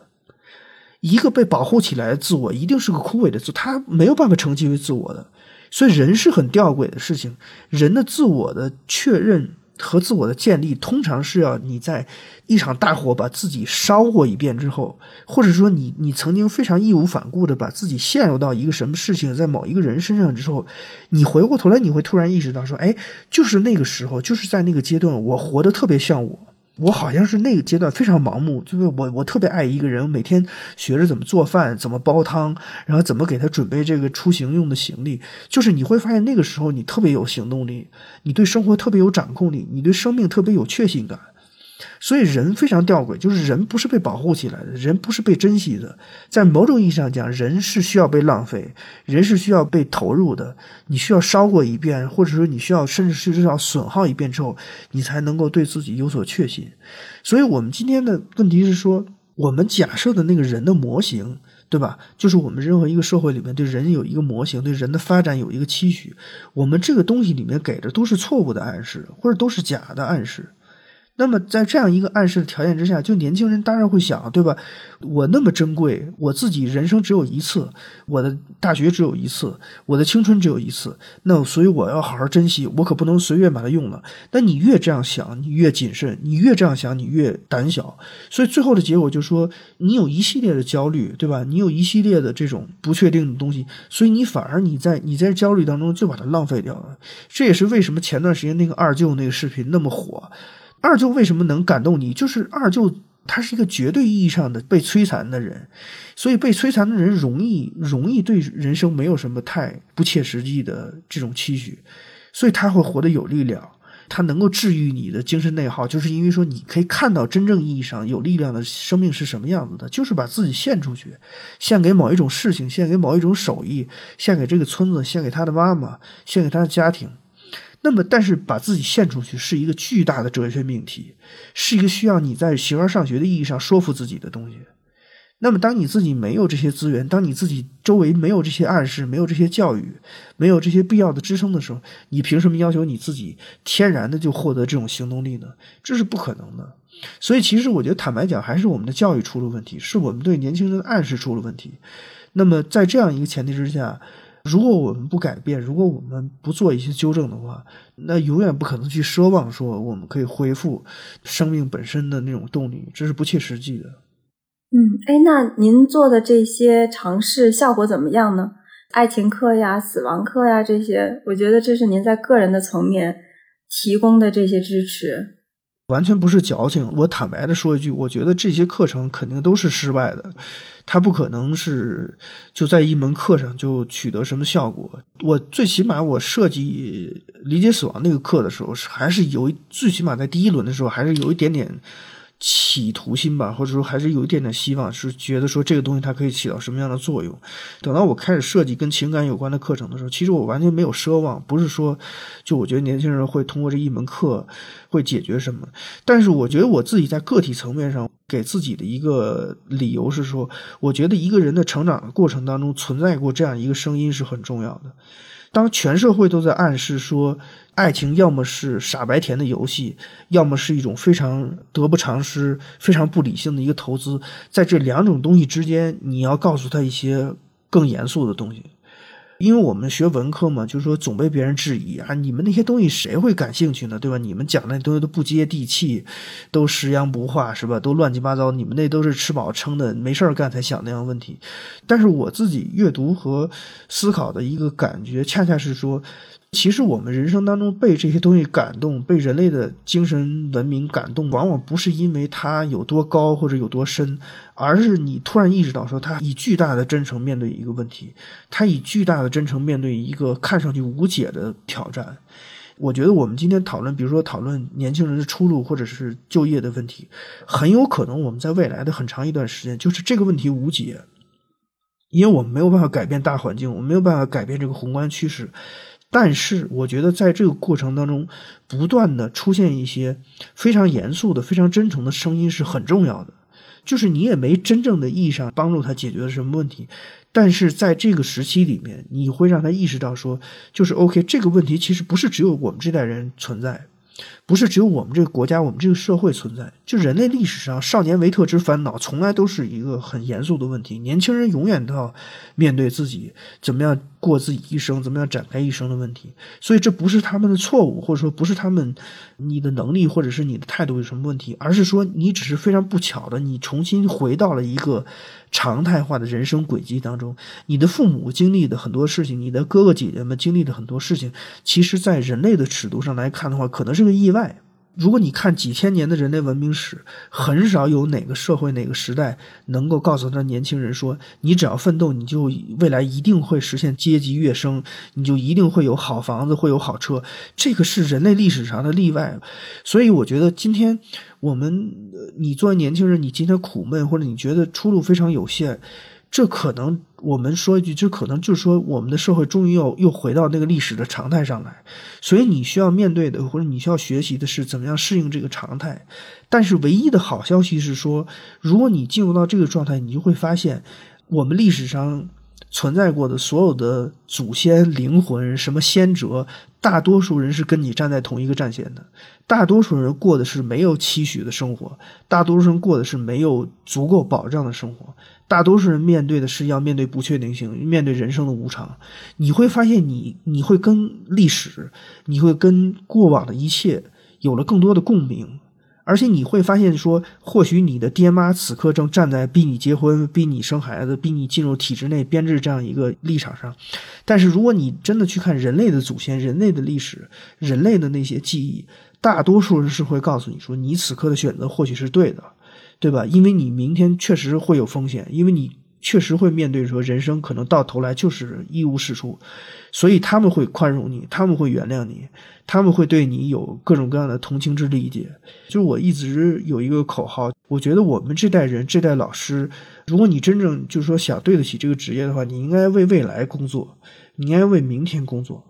一个被保护起来的自我，一定是个枯萎的自，他没有办法成其为自我的。所以，人是很吊诡的事情。人的自我的确认和自我的建立，通常是要你在一场大火把自己烧过一遍之后，或者说你你曾经非常义无反顾的把自己陷入到一个什么事情，在某一个人身上之后，你回过头来，你会突然意识到说，哎，就是那个时候，就是在那个阶段，我活得特别像我。我好像是那个阶段非常盲目，就是我我特别爱一个人，每天学着怎么做饭，怎么煲汤，然后怎么给他准备这个出行用的行李。就是你会发现那个时候你特别有行动力，你对生活特别有掌控力，你对生命特别有确信感。所以人非常吊诡，就是人不是被保护起来的，人不是被珍惜的。在某种意义上讲，人是需要被浪费，人是需要被投入的。你需要烧过一遍，或者说你需要甚至是要损耗一遍之后，你才能够对自己有所确信。所以，我们今天的问题是说，我们假设的那个人的模型，对吧？就是我们任何一个社会里面对人有一个模型，对人的发展有一个期许。我们这个东西里面给的都是错误的暗示，或者都是假的暗示。那么，在这样一个暗示的条件之下，就年轻人当然会想，对吧？我那么珍贵，我自己人生只有一次，我的大学只有一次，我的青春只有一次，那所以我要好好珍惜，我可不能随便把它用了。那你越这样想，你越谨慎；你越这样想，你越胆小。所以最后的结果就是说，你有一系列的焦虑，对吧？你有一系列的这种不确定的东西，所以你反而你在你在焦虑当中就把它浪费掉了。这也是为什么前段时间那个二舅那个视频那么火。二舅为什么能感动你？就是二舅他是一个绝对意义上的被摧残的人，所以被摧残的人容易容易对人生没有什么太不切实际的这种期许，所以他会活得有力量，他能够治愈你的精神内耗，就是因为说你可以看到真正意义上有力量的生命是什么样子的，就是把自己献出去，献给某一种事情，献给某一种手艺，献给这个村子，献给他的妈妈，献给他的家庭。那么，但是把自己献出去是一个巨大的哲学命题，是一个需要你在形而上学的意义上说服自己的东西。那么，当你自己没有这些资源，当你自己周围没有这些暗示、没有这些教育、没有这些必要的支撑的时候，你凭什么要求你自己天然的就获得这种行动力呢？这是不可能的。所以，其实我觉得，坦白讲，还是我们的教育出了问题，是我们对年轻人的暗示出了问题。那么，在这样一个前提之下。如果我们不改变，如果我们不做一些纠正的话，那永远不可能去奢望说我们可以恢复生命本身的那种动力，这是不切实际的。嗯，哎，那您做的这些尝试效果怎么样呢？爱情课呀、死亡课呀这些，我觉得这是您在个人的层面提供的这些支持。完全不是矫情，我坦白的说一句，我觉得这些课程肯定都是失败的，它不可能是就在一门课上就取得什么效果。我最起码我设计理解死亡那个课的时候，还是有最起码在第一轮的时候还是有一点点。企图心吧，或者说还是有一点点希望，是觉得说这个东西它可以起到什么样的作用。等到我开始设计跟情感有关的课程的时候，其实我完全没有奢望，不是说就我觉得年轻人会通过这一门课会解决什么。但是我觉得我自己在个体层面上给自己的一个理由是说，我觉得一个人的成长的过程当中存在过这样一个声音是很重要的。当全社会都在暗示说。爱情要么是傻白甜的游戏，要么是一种非常得不偿失、非常不理性的一个投资。在这两种东西之间，你要告诉他一些更严肃的东西。因为我们学文科嘛，就是说总被别人质疑啊，你们那些东西谁会感兴趣呢？对吧？你们讲那东西都不接地气，都食洋不化，是吧？都乱七八糟。你们那都是吃饱撑的，没事儿干才想那样问题。但是我自己阅读和思考的一个感觉，恰恰是说。其实我们人生当中被这些东西感动，被人类的精神文明感动，往往不是因为它有多高或者有多深，而是你突然意识到说，他以巨大的真诚面对一个问题，他以巨大的真诚面对一个看上去无解的挑战。我觉得我们今天讨论，比如说讨论年轻人的出路或者是就业的问题，很有可能我们在未来的很长一段时间就是这个问题无解，因为我们没有办法改变大环境，我们没有办法改变这个宏观趋势。但是，我觉得在这个过程当中，不断的出现一些非常严肃的、非常真诚的声音是很重要的。就是你也没真正的意义上帮助他解决了什么问题，但是在这个时期里面，你会让他意识到说，就是 OK，这个问题其实不是只有我们这代人存在。不是只有我们这个国家、我们这个社会存在。就人类历史上，少年维特之烦恼，从来都是一个很严肃的问题。年轻人永远都要面对自己怎么样过自己一生、怎么样展开一生的问题。所以，这不是他们的错误，或者说不是他们你的能力或者是你的态度有什么问题，而是说你只是非常不巧的，你重新回到了一个。常态化的人生轨迹当中，你的父母经历的很多事情，你的哥哥姐姐们经历的很多事情，其实，在人类的尺度上来看的话，可能是个意外。如果你看几千年的人类文明史，很少有哪个社会、哪个时代能够告诉他年轻人说：“你只要奋斗，你就未来一定会实现阶级跃升，你就一定会有好房子，会有好车。”这个是人类历史上的例外。所以，我觉得今天我们，你作为年轻人，你今天苦闷，或者你觉得出路非常有限。这可能，我们说一句，这可能就是说，我们的社会终于又又回到那个历史的常态上来，所以你需要面对的，或者你需要学习的是怎么样适应这个常态。但是，唯一的好消息是说，如果你进入到这个状态，你就会发现，我们历史上存在过的所有的祖先灵魂，什么先哲，大多数人是跟你站在同一个战线的。大多数人过的是没有期许的生活，大多数人过的是没有足够保障的生活。大多数人面对的是要面对不确定性，面对人生的无常。你会发现，你你会跟历史，你会跟过往的一切有了更多的共鸣，而且你会发现，说或许你的爹妈此刻正站在逼你结婚、逼你生孩子、逼你进入体制内编制这样一个立场上。但是，如果你真的去看人类的祖先、人类的历史、人类的那些记忆，大多数人是会告诉你说，你此刻的选择或许是对的。对吧？因为你明天确实会有风险，因为你确实会面对说人生可能到头来就是一无是处，所以他们会宽容你，他们会原谅你，他们会对你有各种各样的同情之理解。就是我一直有一个口号，我觉得我们这代人这代老师，如果你真正就是说想对得起这个职业的话，你应该为未来工作，你应该为明天工作。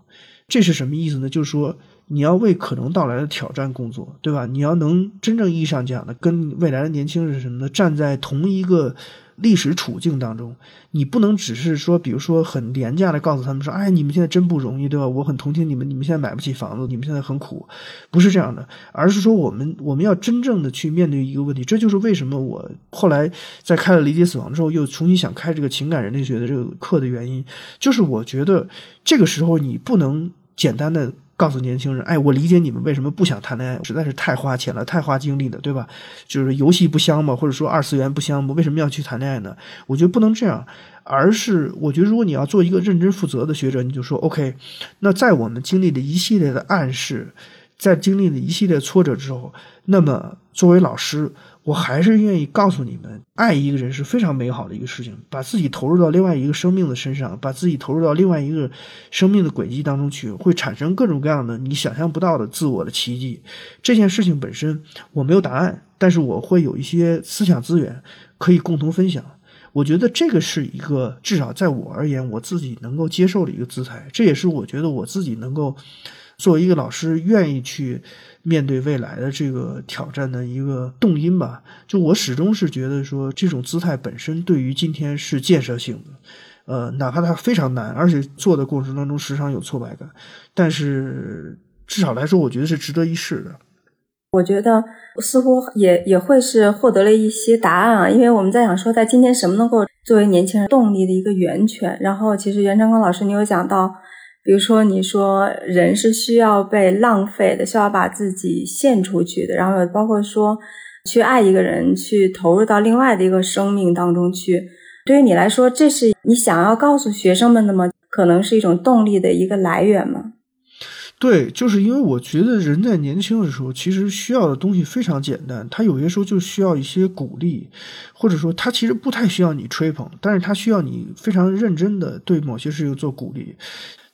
这是什么意思呢？就是说。你要为可能到来的挑战工作，对吧？你要能真正意义上讲的跟未来的年轻人什么呢？站在同一个。历史处境当中，你不能只是说，比如说很廉价的告诉他们说，哎，你们现在真不容易，对吧？我很同情你们，你们现在买不起房子，你们现在很苦，不是这样的，而是说我们我们要真正的去面对一个问题。这就是为什么我后来在开了理解死亡之后，又重新想开这个情感人类学的这个课的原因，就是我觉得这个时候你不能简单的。告诉年轻人，哎，我理解你们为什么不想谈恋爱，实在是太花钱了，太花精力了，对吧？就是游戏不香嘛，或者说二次元不香吗？为什么要去谈恋爱呢？我觉得不能这样，而是我觉得如果你要做一个认真负责的学者，你就说，OK，那在我们经历了一系列的暗示，在经历了一系列挫折之后，那么作为老师。我还是愿意告诉你们，爱一个人是非常美好的一个事情。把自己投入到另外一个生命的身上，把自己投入到另外一个生命的轨迹当中去，会产生各种各样的你想象不到的自我的奇迹。这件事情本身我没有答案，但是我会有一些思想资源可以共同分享。我觉得这个是一个至少在我而言，我自己能够接受的一个姿态。这也是我觉得我自己能够作为一个老师愿意去。面对未来的这个挑战的一个动因吧，就我始终是觉得说，这种姿态本身对于今天是建设性的，呃，哪怕它非常难，而且做的过程当中时常有挫败感，但是至少来说，我觉得是值得一试的。我觉得似乎也也会是获得了一些答案啊，因为我们在想说，在今天什么能够作为年轻人动力的一个源泉？然后，其实袁成光老师，你有讲到。比如说，你说人是需要被浪费的，需要把自己献出去的，然后包括说去爱一个人，去投入到另外的一个生命当中去。对于你来说，这是你想要告诉学生们的吗？可能是一种动力的一个来源吗？对，就是因为我觉得人在年轻的时候，其实需要的东西非常简单，他有些时候就需要一些鼓励，或者说他其实不太需要你吹捧，但是他需要你非常认真的对某些事情做鼓励。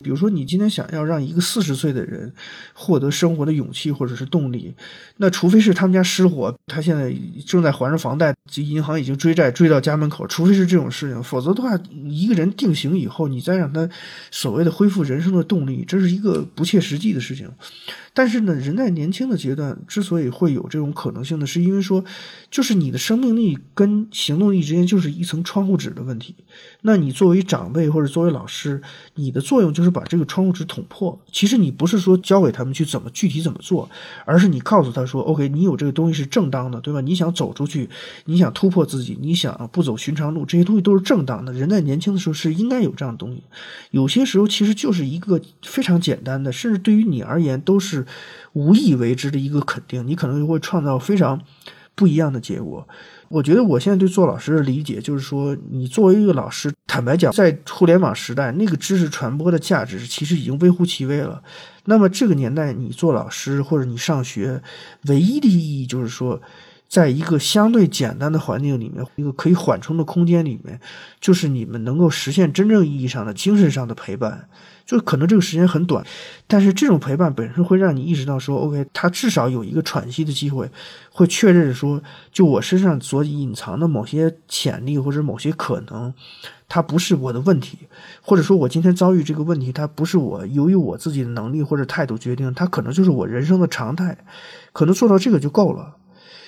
比如说，你今天想要让一个四十岁的人获得生活的勇气或者是动力，那除非是他们家失火，他现在正在还着房贷，及银行已经追债追到家门口，除非是这种事情，否则的话，一个人定型以后，你再让他所谓的恢复人生的动力，这是一个不切实际的事情。但是呢，人在年轻的阶段之所以会有这种可能性呢，是因为说，就是你的生命力跟行动力之间就是一层窗户纸的问题。那你作为长辈或者作为老师，你的作用就是把这个窗户纸捅破。其实你不是说教给他们去怎么具体怎么做，而是你告诉他说：“OK，你有这个东西是正当的，对吧？你想走出去，你想突破自己，你想不走寻常路，这些东西都是正当的。人在年轻的时候是应该有这样的东西。有些时候其实就是一个非常简单的，甚至对于你而言都是。”无意为之的一个肯定，你可能就会创造非常不一样的结果。我觉得我现在对做老师的理解就是说，你作为一个老师，坦白讲，在互联网时代，那个知识传播的价值其实已经微乎其微了。那么这个年代，你做老师或者你上学，唯一的意义就是说，在一个相对简单的环境里面，一个可以缓冲的空间里面，就是你们能够实现真正意义上的精神上的陪伴。就可能这个时间很短，但是这种陪伴本身会让你意识到说，OK，他至少有一个喘息的机会，会确认说，就我身上所隐藏的某些潜力或者某些可能，它不是我的问题，或者说我今天遭遇这个问题，它不是我由于我自己的能力或者态度决定，它可能就是我人生的常态，可能做到这个就够了。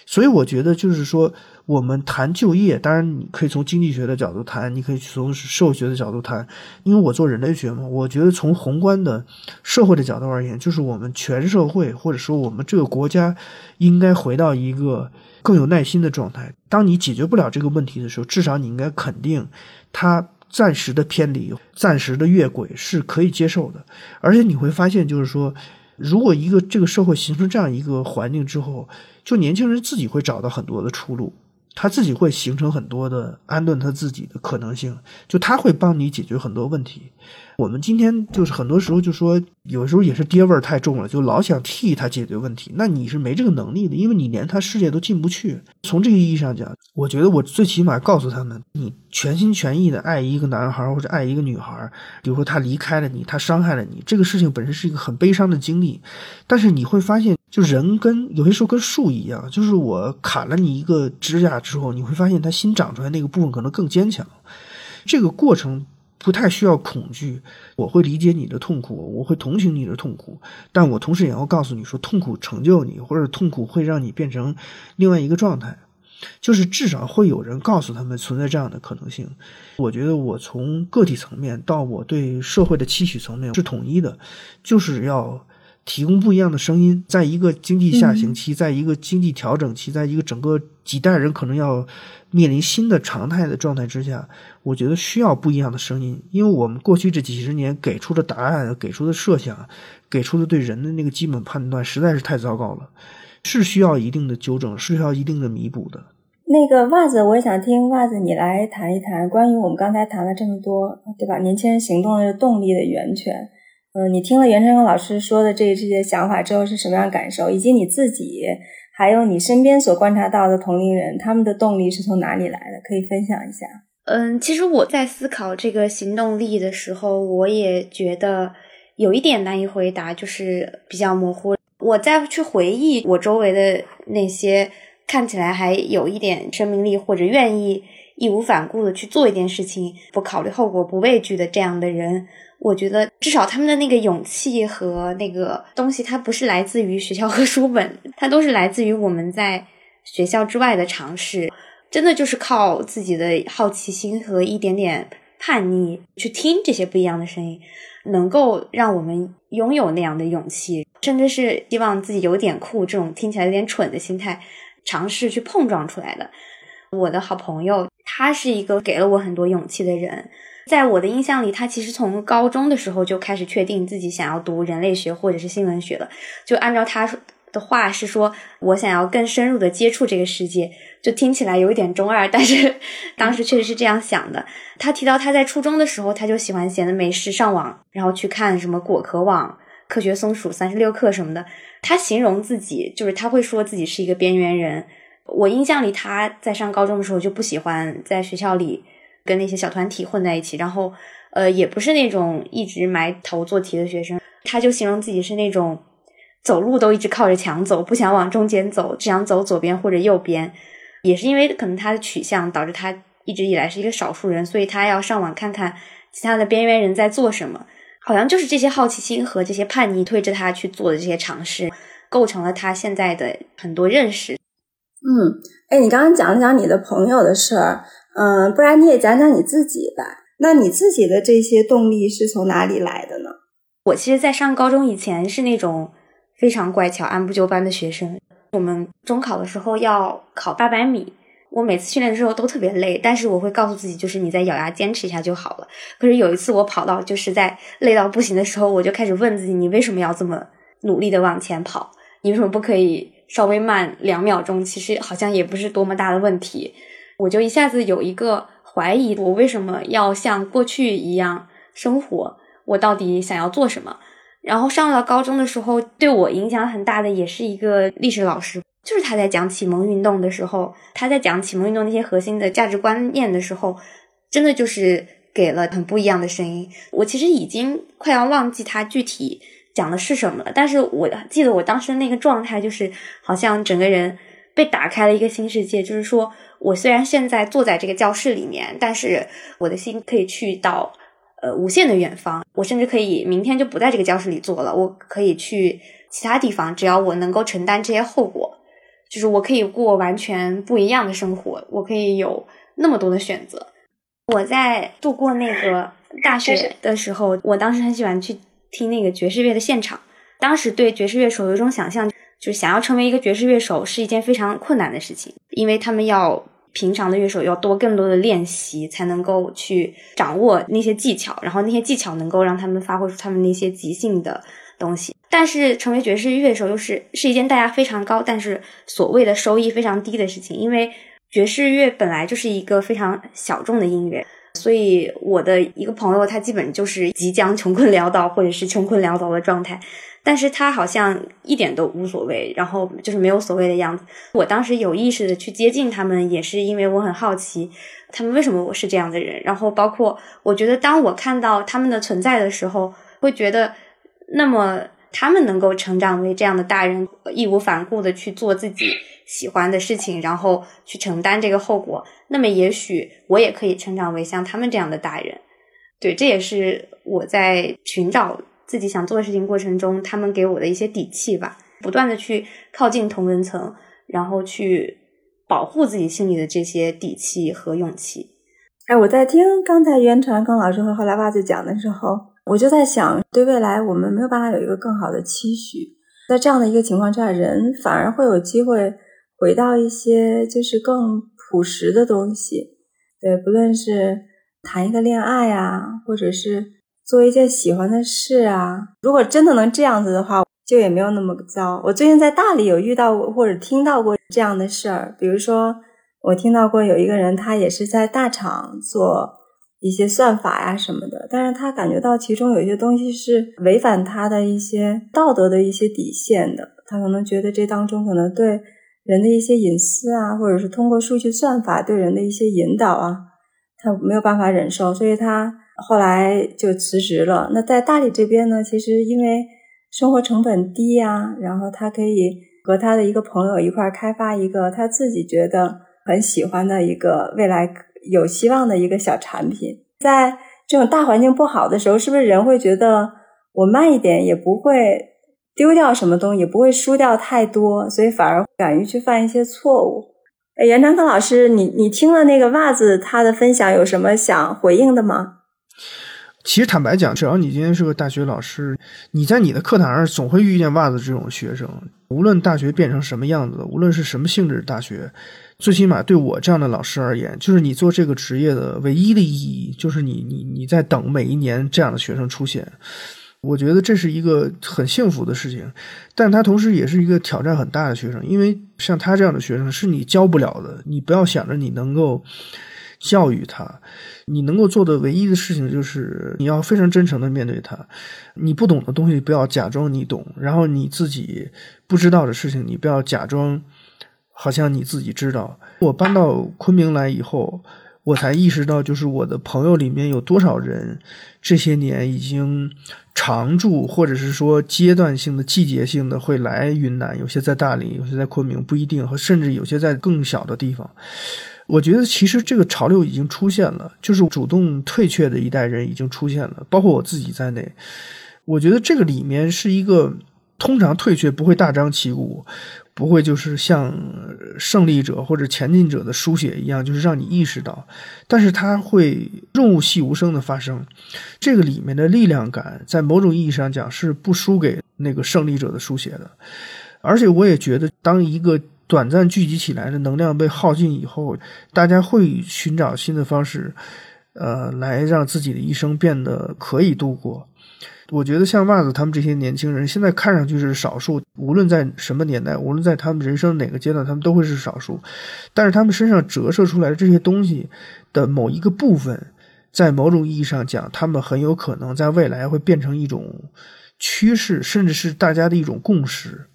所以我觉得就是说。我们谈就业，当然你可以从经济学的角度谈，你可以从社会学的角度谈。因为我做人类学嘛，我觉得从宏观的社会的角度而言，就是我们全社会或者说我们这个国家应该回到一个更有耐心的状态。当你解决不了这个问题的时候，至少你应该肯定，它暂时的偏离、暂时的越轨是可以接受的。而且你会发现，就是说，如果一个这个社会形成这样一个环境之后，就年轻人自己会找到很多的出路。他自己会形成很多的安顿他自己的可能性，就他会帮你解决很多问题。我们今天就是很多时候就说，有时候也是爹味儿太重了，就老想替他解决问题。那你是没这个能力的，因为你连他世界都进不去。从这个意义上讲，我觉得我最起码告诉他们，你全心全意的爱一个男孩或者爱一个女孩，比如说他离开了你，他伤害了你，这个事情本身是一个很悲伤的经历。但是你会发现，就人跟有些时候跟树一样，就是我砍了你一个指甲之后，你会发现它新长出来那个部分可能更坚强。这个过程。不太需要恐惧，我会理解你的痛苦，我会同情你的痛苦，但我同时也要告诉你说，痛苦成就你，或者痛苦会让你变成另外一个状态，就是至少会有人告诉他们存在这样的可能性。我觉得我从个体层面到我对社会的期许层面是统一的，就是要。提供不一样的声音，在一个经济下行期，在一个经济调整期，在一个整个几代人可能要面临新的常态的状态之下，我觉得需要不一样的声音，因为我们过去这几十年给出的答案、给出的设想、给出的对人的那个基本判断实在是太糟糕了，是需要一定的纠正，是需要一定的弥补的。那个袜子，我也想听袜子你来谈一谈关于我们刚才谈了这么多，对吧？年轻人行动的动力的源泉。嗯，你听了袁成勇老师说的这这些想法之后是什么样感受？以及你自己还有你身边所观察到的同龄人，他们的动力是从哪里来的？可以分享一下。嗯，其实我在思考这个行动力的时候，我也觉得有一点难以回答，就是比较模糊。我再去回忆我周围的那些看起来还有一点生命力，或者愿意义无反顾的去做一件事情，不考虑后果、不畏惧的这样的人。我觉得至少他们的那个勇气和那个东西，它不是来自于学校和书本，它都是来自于我们在学校之外的尝试。真的就是靠自己的好奇心和一点点叛逆去听这些不一样的声音，能够让我们拥有那样的勇气，甚至是希望自己有点酷这种听起来有点蠢的心态，尝试去碰撞出来的。我的好朋友，他是一个给了我很多勇气的人。在我的印象里，他其实从高中的时候就开始确定自己想要读人类学或者是新闻学了。就按照他的话是说，我想要更深入的接触这个世界。就听起来有一点中二，但是 当时确实是这样想的。他提到他在初中的时候，他就喜欢闲的没事上网，然后去看什么果壳网、科学松鼠三十六课什么的。他形容自己就是他会说自己是一个边缘人。我印象里他在上高中的时候就不喜欢在学校里。跟那些小团体混在一起，然后，呃，也不是那种一直埋头做题的学生。他就形容自己是那种走路都一直靠着墙走，不想往中间走，只想走左边或者右边。也是因为可能他的取向导致他一直以来是一个少数人，所以他要上网看看其他的边缘人在做什么。好像就是这些好奇心和这些叛逆推着他去做的这些尝试，构成了他现在的很多认识。嗯，哎，你刚刚讲讲你的朋友的事儿。嗯，不然你也讲讲你自己吧。那你自己的这些动力是从哪里来的呢？我其实，在上高中以前是那种非常乖巧、按部就班的学生。我们中考的时候要考八百米，我每次训练的时候都特别累，但是我会告诉自己，就是你再咬牙坚持一下就好了。可是有一次我跑到就是在累到不行的时候，我就开始问自己，你为什么要这么努力的往前跑？你为什么不可以稍微慢两秒钟？其实好像也不是多么大的问题。我就一下子有一个怀疑，我为什么要像过去一样生活？我到底想要做什么？然后上了高中的时候，对我影响很大的也是一个历史老师，就是他在讲启蒙运动的时候，他在讲启蒙运动那些核心的价值观念的时候，真的就是给了很不一样的声音。我其实已经快要忘记他具体讲的是什么了，但是我记得我当时那个状态就是好像整个人被打开了一个新世界，就是说。我虽然现在坐在这个教室里面，但是我的心可以去到呃无限的远方。我甚至可以明天就不在这个教室里坐了，我可以去其他地方，只要我能够承担这些后果，就是我可以过完全不一样的生活，我可以有那么多的选择。我在度过那个大学的时候，我当时很喜欢去听那个爵士乐的现场，当时对爵士乐手有一种想象。就是想要成为一个爵士乐手是一件非常困难的事情，因为他们要平常的乐手要多更多的练习，才能够去掌握那些技巧，然后那些技巧能够让他们发挥出他们那些即兴的东西。但是成为爵士乐手又是是一件代价非常高，但是所谓的收益非常低的事情，因为爵士乐本来就是一个非常小众的音乐，所以我的一个朋友他基本就是即将穷困潦倒或者是穷困潦倒的状态。但是他好像一点都无所谓，然后就是没有所谓的样子。我当时有意识的去接近他们，也是因为我很好奇他们为什么我是这样的人。然后包括我觉得，当我看到他们的存在的时候，会觉得，那么他们能够成长为这样的大人，义无反顾的去做自己喜欢的事情，然后去承担这个后果，那么也许我也可以成长为像他们这样的大人。对，这也是我在寻找自己想做的事情过程中，他们给我的一些底气吧。不断的去靠近同人层，然后去保护自己心里的这些底气和勇气。哎，我在听刚才袁传刚老师和后来袜子讲的时候，我就在想，对未来我们没有办法有一个更好的期许。在这样的一个情况下，人反而会有机会回到一些就是更朴实的东西。对，不论是谈一个恋爱啊，或者是做一件喜欢的事啊，如果真的能这样子的话。就也没有那么糟。我最近在大理有遇到过或者听到过这样的事儿，比如说我听到过有一个人，他也是在大厂做一些算法呀什么的，但是他感觉到其中有些东西是违反他的一些道德的一些底线的，他可能觉得这当中可能对人的一些隐私啊，或者是通过数据算法对人的一些引导啊，他没有办法忍受，所以他后来就辞职了。那在大理这边呢，其实因为生活成本低呀，然后他可以和他的一个朋友一块开发一个他自己觉得很喜欢的一个未来有希望的一个小产品。在这种大环境不好的时候，是不是人会觉得我慢一点也不会丢掉什么东西，也不会输掉太多，所以反而敢于去犯一些错误？哎，袁长科老师，你你听了那个袜子他的分享，有什么想回应的吗？其实坦白讲，只要你今天是个大学老师，你在你的课堂上总会遇见袜子这种学生。无论大学变成什么样子，无论是什么性质的大学，最起码对我这样的老师而言，就是你做这个职业的唯一的意义，就是你你你在等每一年这样的学生出现。我觉得这是一个很幸福的事情，但他同时也是一个挑战很大的学生，因为像他这样的学生是你教不了的。你不要想着你能够。教育他，你能够做的唯一的事情就是你要非常真诚的面对他。你不懂的东西不要假装你懂，然后你自己不知道的事情你不要假装好像你自己知道。我搬到昆明来以后，我才意识到，就是我的朋友里面有多少人这些年已经常住，或者是说阶段性的、季节性的会来云南，有些在大理，有些在昆明，不一定，甚至有些在更小的地方。我觉得其实这个潮流已经出现了，就是主动退却的一代人已经出现了，包括我自己在内。我觉得这个里面是一个通常退却不会大张旗鼓，不会就是像胜利者或者前进者的书写一样，就是让你意识到，但是它会润物细无声的发生。这个里面的力量感，在某种意义上讲是不输给那个胜利者的书写的。而且我也觉得，当一个短暂聚集起来的能量被耗尽以后，大家会寻找新的方式，呃，来让自己的一生变得可以度过。我觉得像袜子他们这些年轻人，现在看上去是少数，无论在什么年代，无论在他们人生哪个阶段，他们都会是少数。但是他们身上折射出来的这些东西的某一个部分，在某种意义上讲，他们很有可能在未来会变成一种趋势，甚至是大家的一种共识。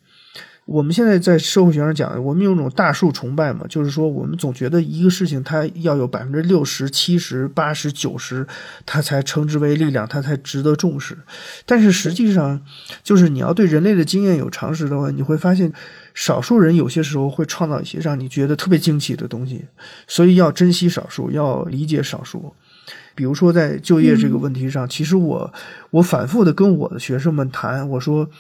我们现在在社会学上讲，我们有种大数崇拜嘛，就是说我们总觉得一个事情它要有百分之六十七十八十九十，它才称之为力量，它才值得重视。但是实际上，就是你要对人类的经验有常识的话，你会发现，少数人有些时候会创造一些让你觉得特别惊奇的东西。所以要珍惜少数，要理解少数。比如说在就业这个问题上，其实我我反复的跟我的学生们谈，我说。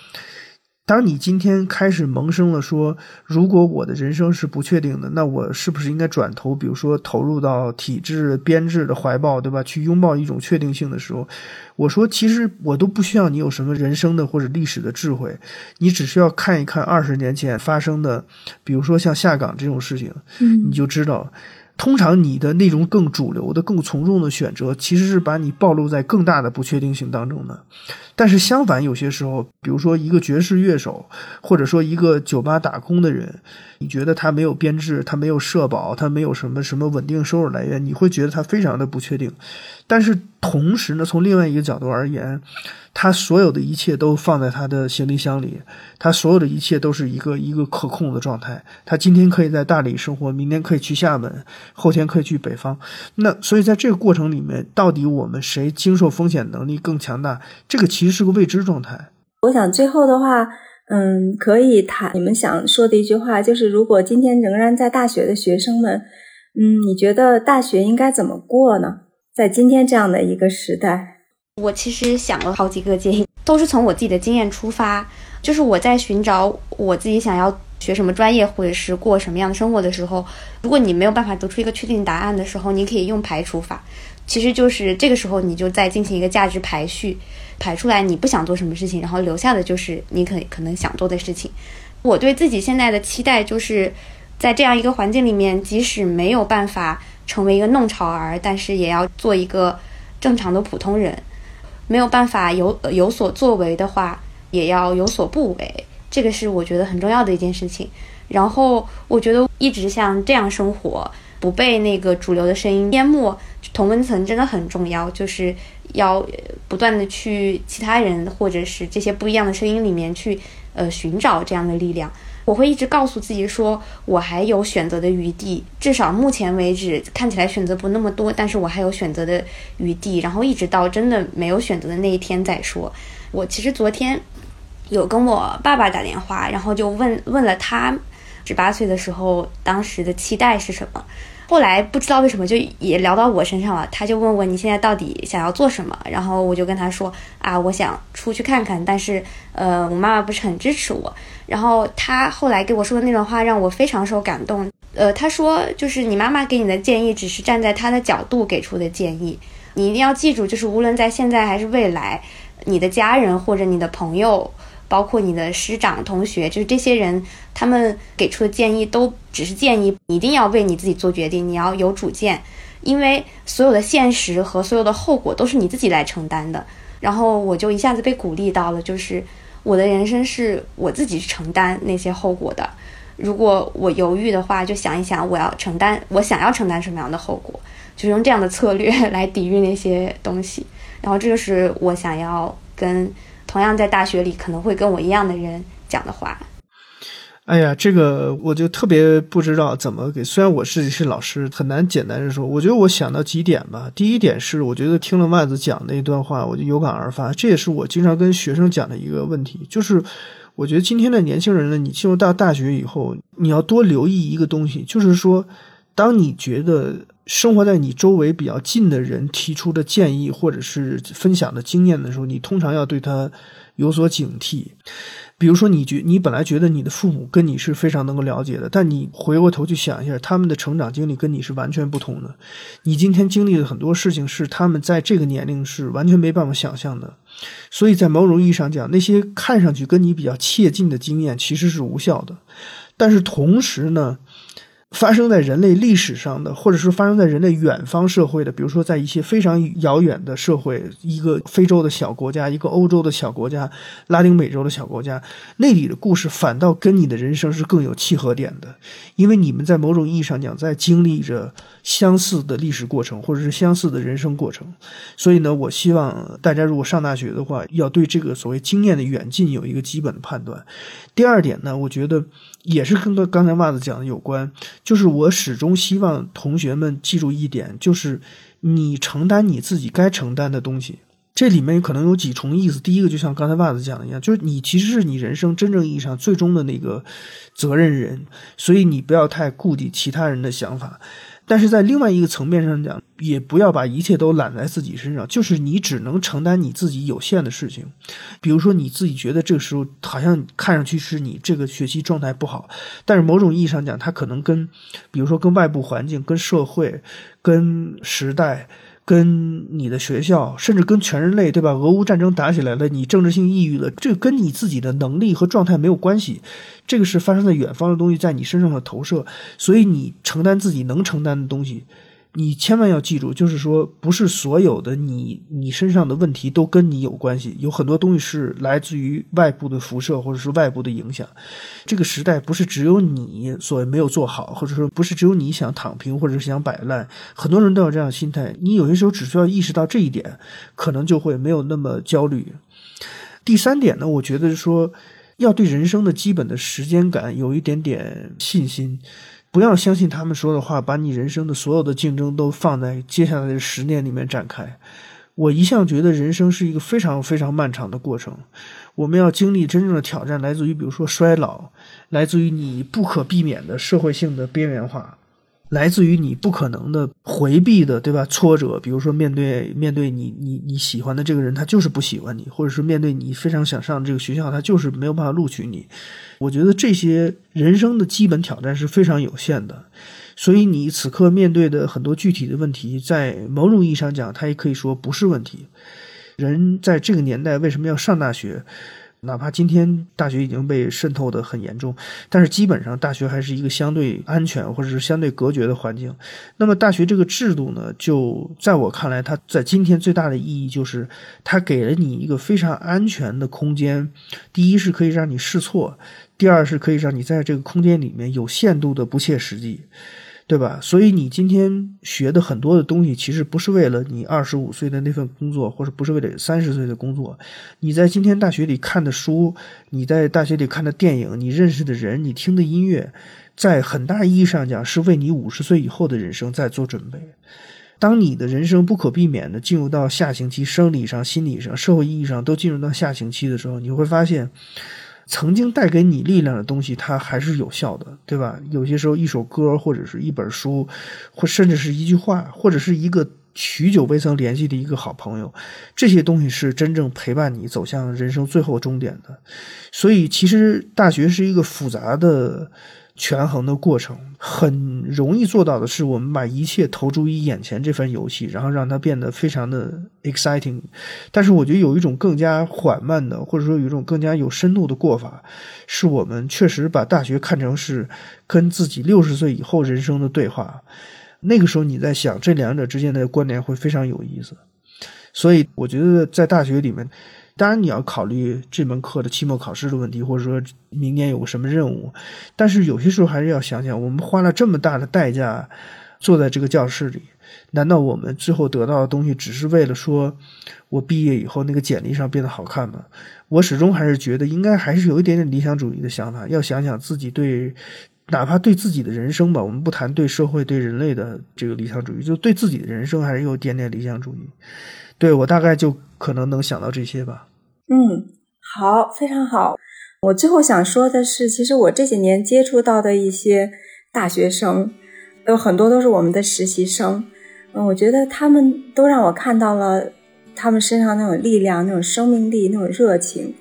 当你今天开始萌生了说，如果我的人生是不确定的，那我是不是应该转头，比如说投入到体制编制的怀抱，对吧？去拥抱一种确定性的时候，我说，其实我都不需要你有什么人生的或者历史的智慧，你只需要看一看二十年前发生的，比如说像下岗这种事情，嗯，你就知道。通常你的那种更主流的、更从众的选择，其实是把你暴露在更大的不确定性当中的。但是相反，有些时候，比如说一个爵士乐手，或者说一个酒吧打工的人，你觉得他没有编制，他没有社保，他没有什么什么稳定收入来源，你会觉得他非常的不确定。但是同时呢，从另外一个角度而言，他所有的一切都放在他的行李箱里，他所有的一切都是一个一个可控的状态。他今天可以在大理生活，明天可以去厦门，后天可以去北方。那所以在这个过程里面，到底我们谁经受风险能力更强大？这个其实是个未知状态。我想最后的话，嗯，可以谈你们想说的一句话，就是如果今天仍然在大学的学生们，嗯，你觉得大学应该怎么过呢？在今天这样的一个时代，我其实想了好几个建议，都是从我自己的经验出发。就是我在寻找我自己想要学什么专业，或者是过什么样的生活的时候，如果你没有办法得出一个确定答案的时候，你可以用排除法。其实就是这个时候，你就在进行一个价值排序，排出来你不想做什么事情，然后留下的就是你可可能想做的事情。我对自己现在的期待就是，在这样一个环境里面，即使没有办法成为一个弄潮儿，但是也要做一个正常的普通人。没有办法有有所作为的话。也要有所不为，这个是我觉得很重要的一件事情。然后我觉得一直像这样生活，不被那个主流的声音淹没，同温层真的很重要。就是要不断的去其他人或者是这些不一样的声音里面去呃寻找这样的力量。我会一直告诉自己说，我还有选择的余地，至少目前为止看起来选择不那么多，但是我还有选择的余地。然后一直到真的没有选择的那一天再说。我其实昨天。有跟我爸爸打电话，然后就问问了他，十八岁的时候当时的期待是什么。后来不知道为什么就也聊到我身上了，他就问我你现在到底想要做什么？然后我就跟他说啊，我想出去看看，但是呃，我妈妈不是很支持我。然后他后来给我说的那段话让我非常受感动。呃，他说就是你妈妈给你的建议只是站在他的角度给出的建议，你一定要记住，就是无论在现在还是未来，你的家人或者你的朋友。包括你的师长、同学，就是这些人，他们给出的建议都只是建议，一定要为你自己做决定，你要有主见，因为所有的现实和所有的后果都是你自己来承担的。然后我就一下子被鼓励到了，就是我的人生是我自己去承担那些后果的。如果我犹豫的话，就想一想我要承担，我想要承担什么样的后果，就用这样的策略来抵御那些东西。然后这就是我想要跟。同样在大学里可能会跟我一样的人讲的话。哎呀，这个我就特别不知道怎么给。虽然我是是老师，很难简单的说。我觉得我想到几点吧。第一点是，我觉得听了万子讲那段话，我就有感而发。这也是我经常跟学生讲的一个问题，就是我觉得今天的年轻人呢，你进入到大学以后，你要多留意一个东西，就是说，当你觉得。生活在你周围比较近的人提出的建议或者是分享的经验的时候，你通常要对他有所警惕。比如说，你觉你本来觉得你的父母跟你是非常能够了解的，但你回过头去想一下，他们的成长经历跟你是完全不同的。你今天经历的很多事情是他们在这个年龄是完全没办法想象的。所以在某种意义上讲，那些看上去跟你比较切近的经验其实是无效的。但是同时呢？发生在人类历史上的，或者是发生在人类远方社会的，比如说在一些非常遥远的社会，一个非洲的小国家，一个欧洲的小国家，拉丁美洲的小国家，那里的故事反倒跟你的人生是更有契合点的，因为你们在某种意义上讲，在经历着相似的历史过程，或者是相似的人生过程。所以呢，我希望大家如果上大学的话，要对这个所谓经验的远近有一个基本的判断。第二点呢，我觉得。也是跟刚才袜子讲的有关，就是我始终希望同学们记住一点，就是你承担你自己该承担的东西。这里面可能有几重意思。第一个，就像刚才袜子讲的一样，就是你其实是你人生真正意义上最终的那个责任人，所以你不要太顾及其他人的想法。但是在另外一个层面上讲，也不要把一切都揽在自己身上，就是你只能承担你自己有限的事情。比如说，你自己觉得这个时候好像看上去是你这个学习状态不好，但是某种意义上讲，它可能跟，比如说跟外部环境、跟社会、跟时代。跟你的学校，甚至跟全人类，对吧？俄乌战争打起来了，你政治性抑郁了，这跟你自己的能力和状态没有关系，这个是发生在远方的东西，在你身上的投射，所以你承担自己能承担的东西。你千万要记住，就是说，不是所有的你你身上的问题都跟你有关系，有很多东西是来自于外部的辐射或者是外部的影响。这个时代不是只有你所谓没有做好，或者说不是只有你想躺平或者是想摆烂，很多人都有这样的心态。你有些时候只需要意识到这一点，可能就会没有那么焦虑。第三点呢，我觉得说要对人生的基本的时间感有一点点信心。不要相信他们说的话，把你人生的所有的竞争都放在接下来的十年里面展开。我一向觉得人生是一个非常非常漫长的过程，我们要经历真正的挑战，来自于比如说衰老，来自于你不可避免的社会性的边缘化，来自于你不可能的回避的，对吧？挫折，比如说面对面对你你你喜欢的这个人，他就是不喜欢你，或者是面对你非常想上这个学校，他就是没有办法录取你。我觉得这些人生的基本挑战是非常有限的，所以你此刻面对的很多具体的问题，在某种意义上讲，它也可以说不是问题。人在这个年代为什么要上大学？哪怕今天大学已经被渗透的很严重，但是基本上大学还是一个相对安全或者是相对隔绝的环境。那么大学这个制度呢，就在我看来，它在今天最大的意义就是它给了你一个非常安全的空间。第一是可以让你试错，第二是可以让你在这个空间里面有限度的不切实际。对吧？所以你今天学的很多的东西，其实不是为了你二十五岁的那份工作，或者不是为了三十岁的工作。你在今天大学里看的书，你在大学里看的电影，你认识的人，你听的音乐，在很大意义上讲，是为你五十岁以后的人生在做准备。当你的人生不可避免的进入到下行期，生理上、心理上、社会意义上都进入到下行期的时候，你会发现。曾经带给你力量的东西，它还是有效的，对吧？有些时候，一首歌，或者是一本书，或甚至是一句话，或者是一个许久未曾联系的一个好朋友，这些东西是真正陪伴你走向人生最后终点的。所以，其实大学是一个复杂的。权衡的过程很容易做到的是，我们把一切投注于眼前这份游戏，然后让它变得非常的 exciting。但是，我觉得有一种更加缓慢的，或者说有一种更加有深度的过法，是我们确实把大学看成是跟自己六十岁以后人生的对话。那个时候，你在想这两者之间的关联会非常有意思。所以，我觉得在大学里面。当然，你要考虑这门课的期末考试的问题，或者说明年有个什么任务。但是有些时候还是要想想，我们花了这么大的代价坐在这个教室里，难道我们最后得到的东西只是为了说我毕业以后那个简历上变得好看吗？我始终还是觉得应该还是有一点点理想主义的想法，要想想自己对，哪怕对自己的人生吧，我们不谈对社会、对人类的这个理想主义，就对自己的人生还是有点点理想主义。对我大概就可能能想到这些吧。嗯，好，非常好。我最后想说的是，其实我这几年接触到的一些大学生，有很多都是我们的实习生。嗯，我觉得他们都让我看到了他们身上那种力量、那种生命力、那种热情，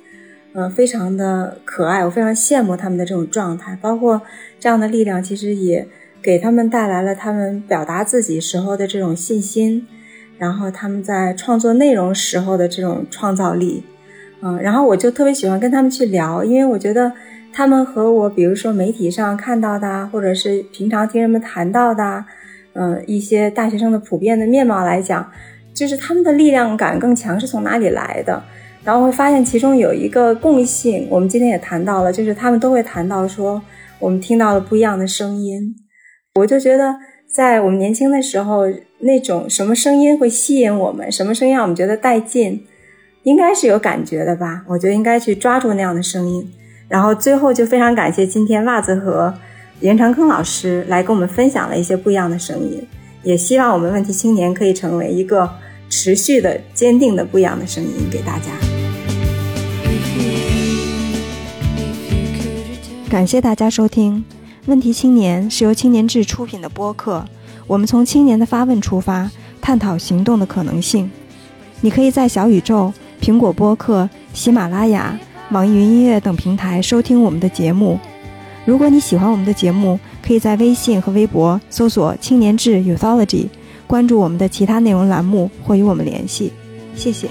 嗯，非常的可爱。我非常羡慕他们的这种状态，包括这样的力量，其实也给他们带来了他们表达自己时候的这种信心。然后他们在创作内容时候的这种创造力，嗯，然后我就特别喜欢跟他们去聊，因为我觉得他们和我，比如说媒体上看到的，或者是平常听人们谈到的，嗯，一些大学生的普遍的面貌来讲，就是他们的力量感更强是从哪里来的？然后会发现其中有一个共性，我们今天也谈到了，就是他们都会谈到说，我们听到了不一样的声音，我就觉得。在我们年轻的时候，那种什么声音会吸引我们，什么声音让我们觉得带劲，应该是有感觉的吧？我觉得应该去抓住那样的声音。然后最后就非常感谢今天袜子和严长坑老师来跟我们分享了一些不一样的声音，也希望我们问题青年可以成为一个持续的、坚定的不一样的声音给大家。感谢大家收听。问题青年是由青年志出品的播客，我们从青年的发问出发，探讨行动的可能性。你可以在小宇宙、苹果播客、喜马拉雅、网易云音乐等平台收听我们的节目。如果你喜欢我们的节目，可以在微信和微博搜索“青年志 Uthology”，关注我们的其他内容栏目或与我们联系。谢谢。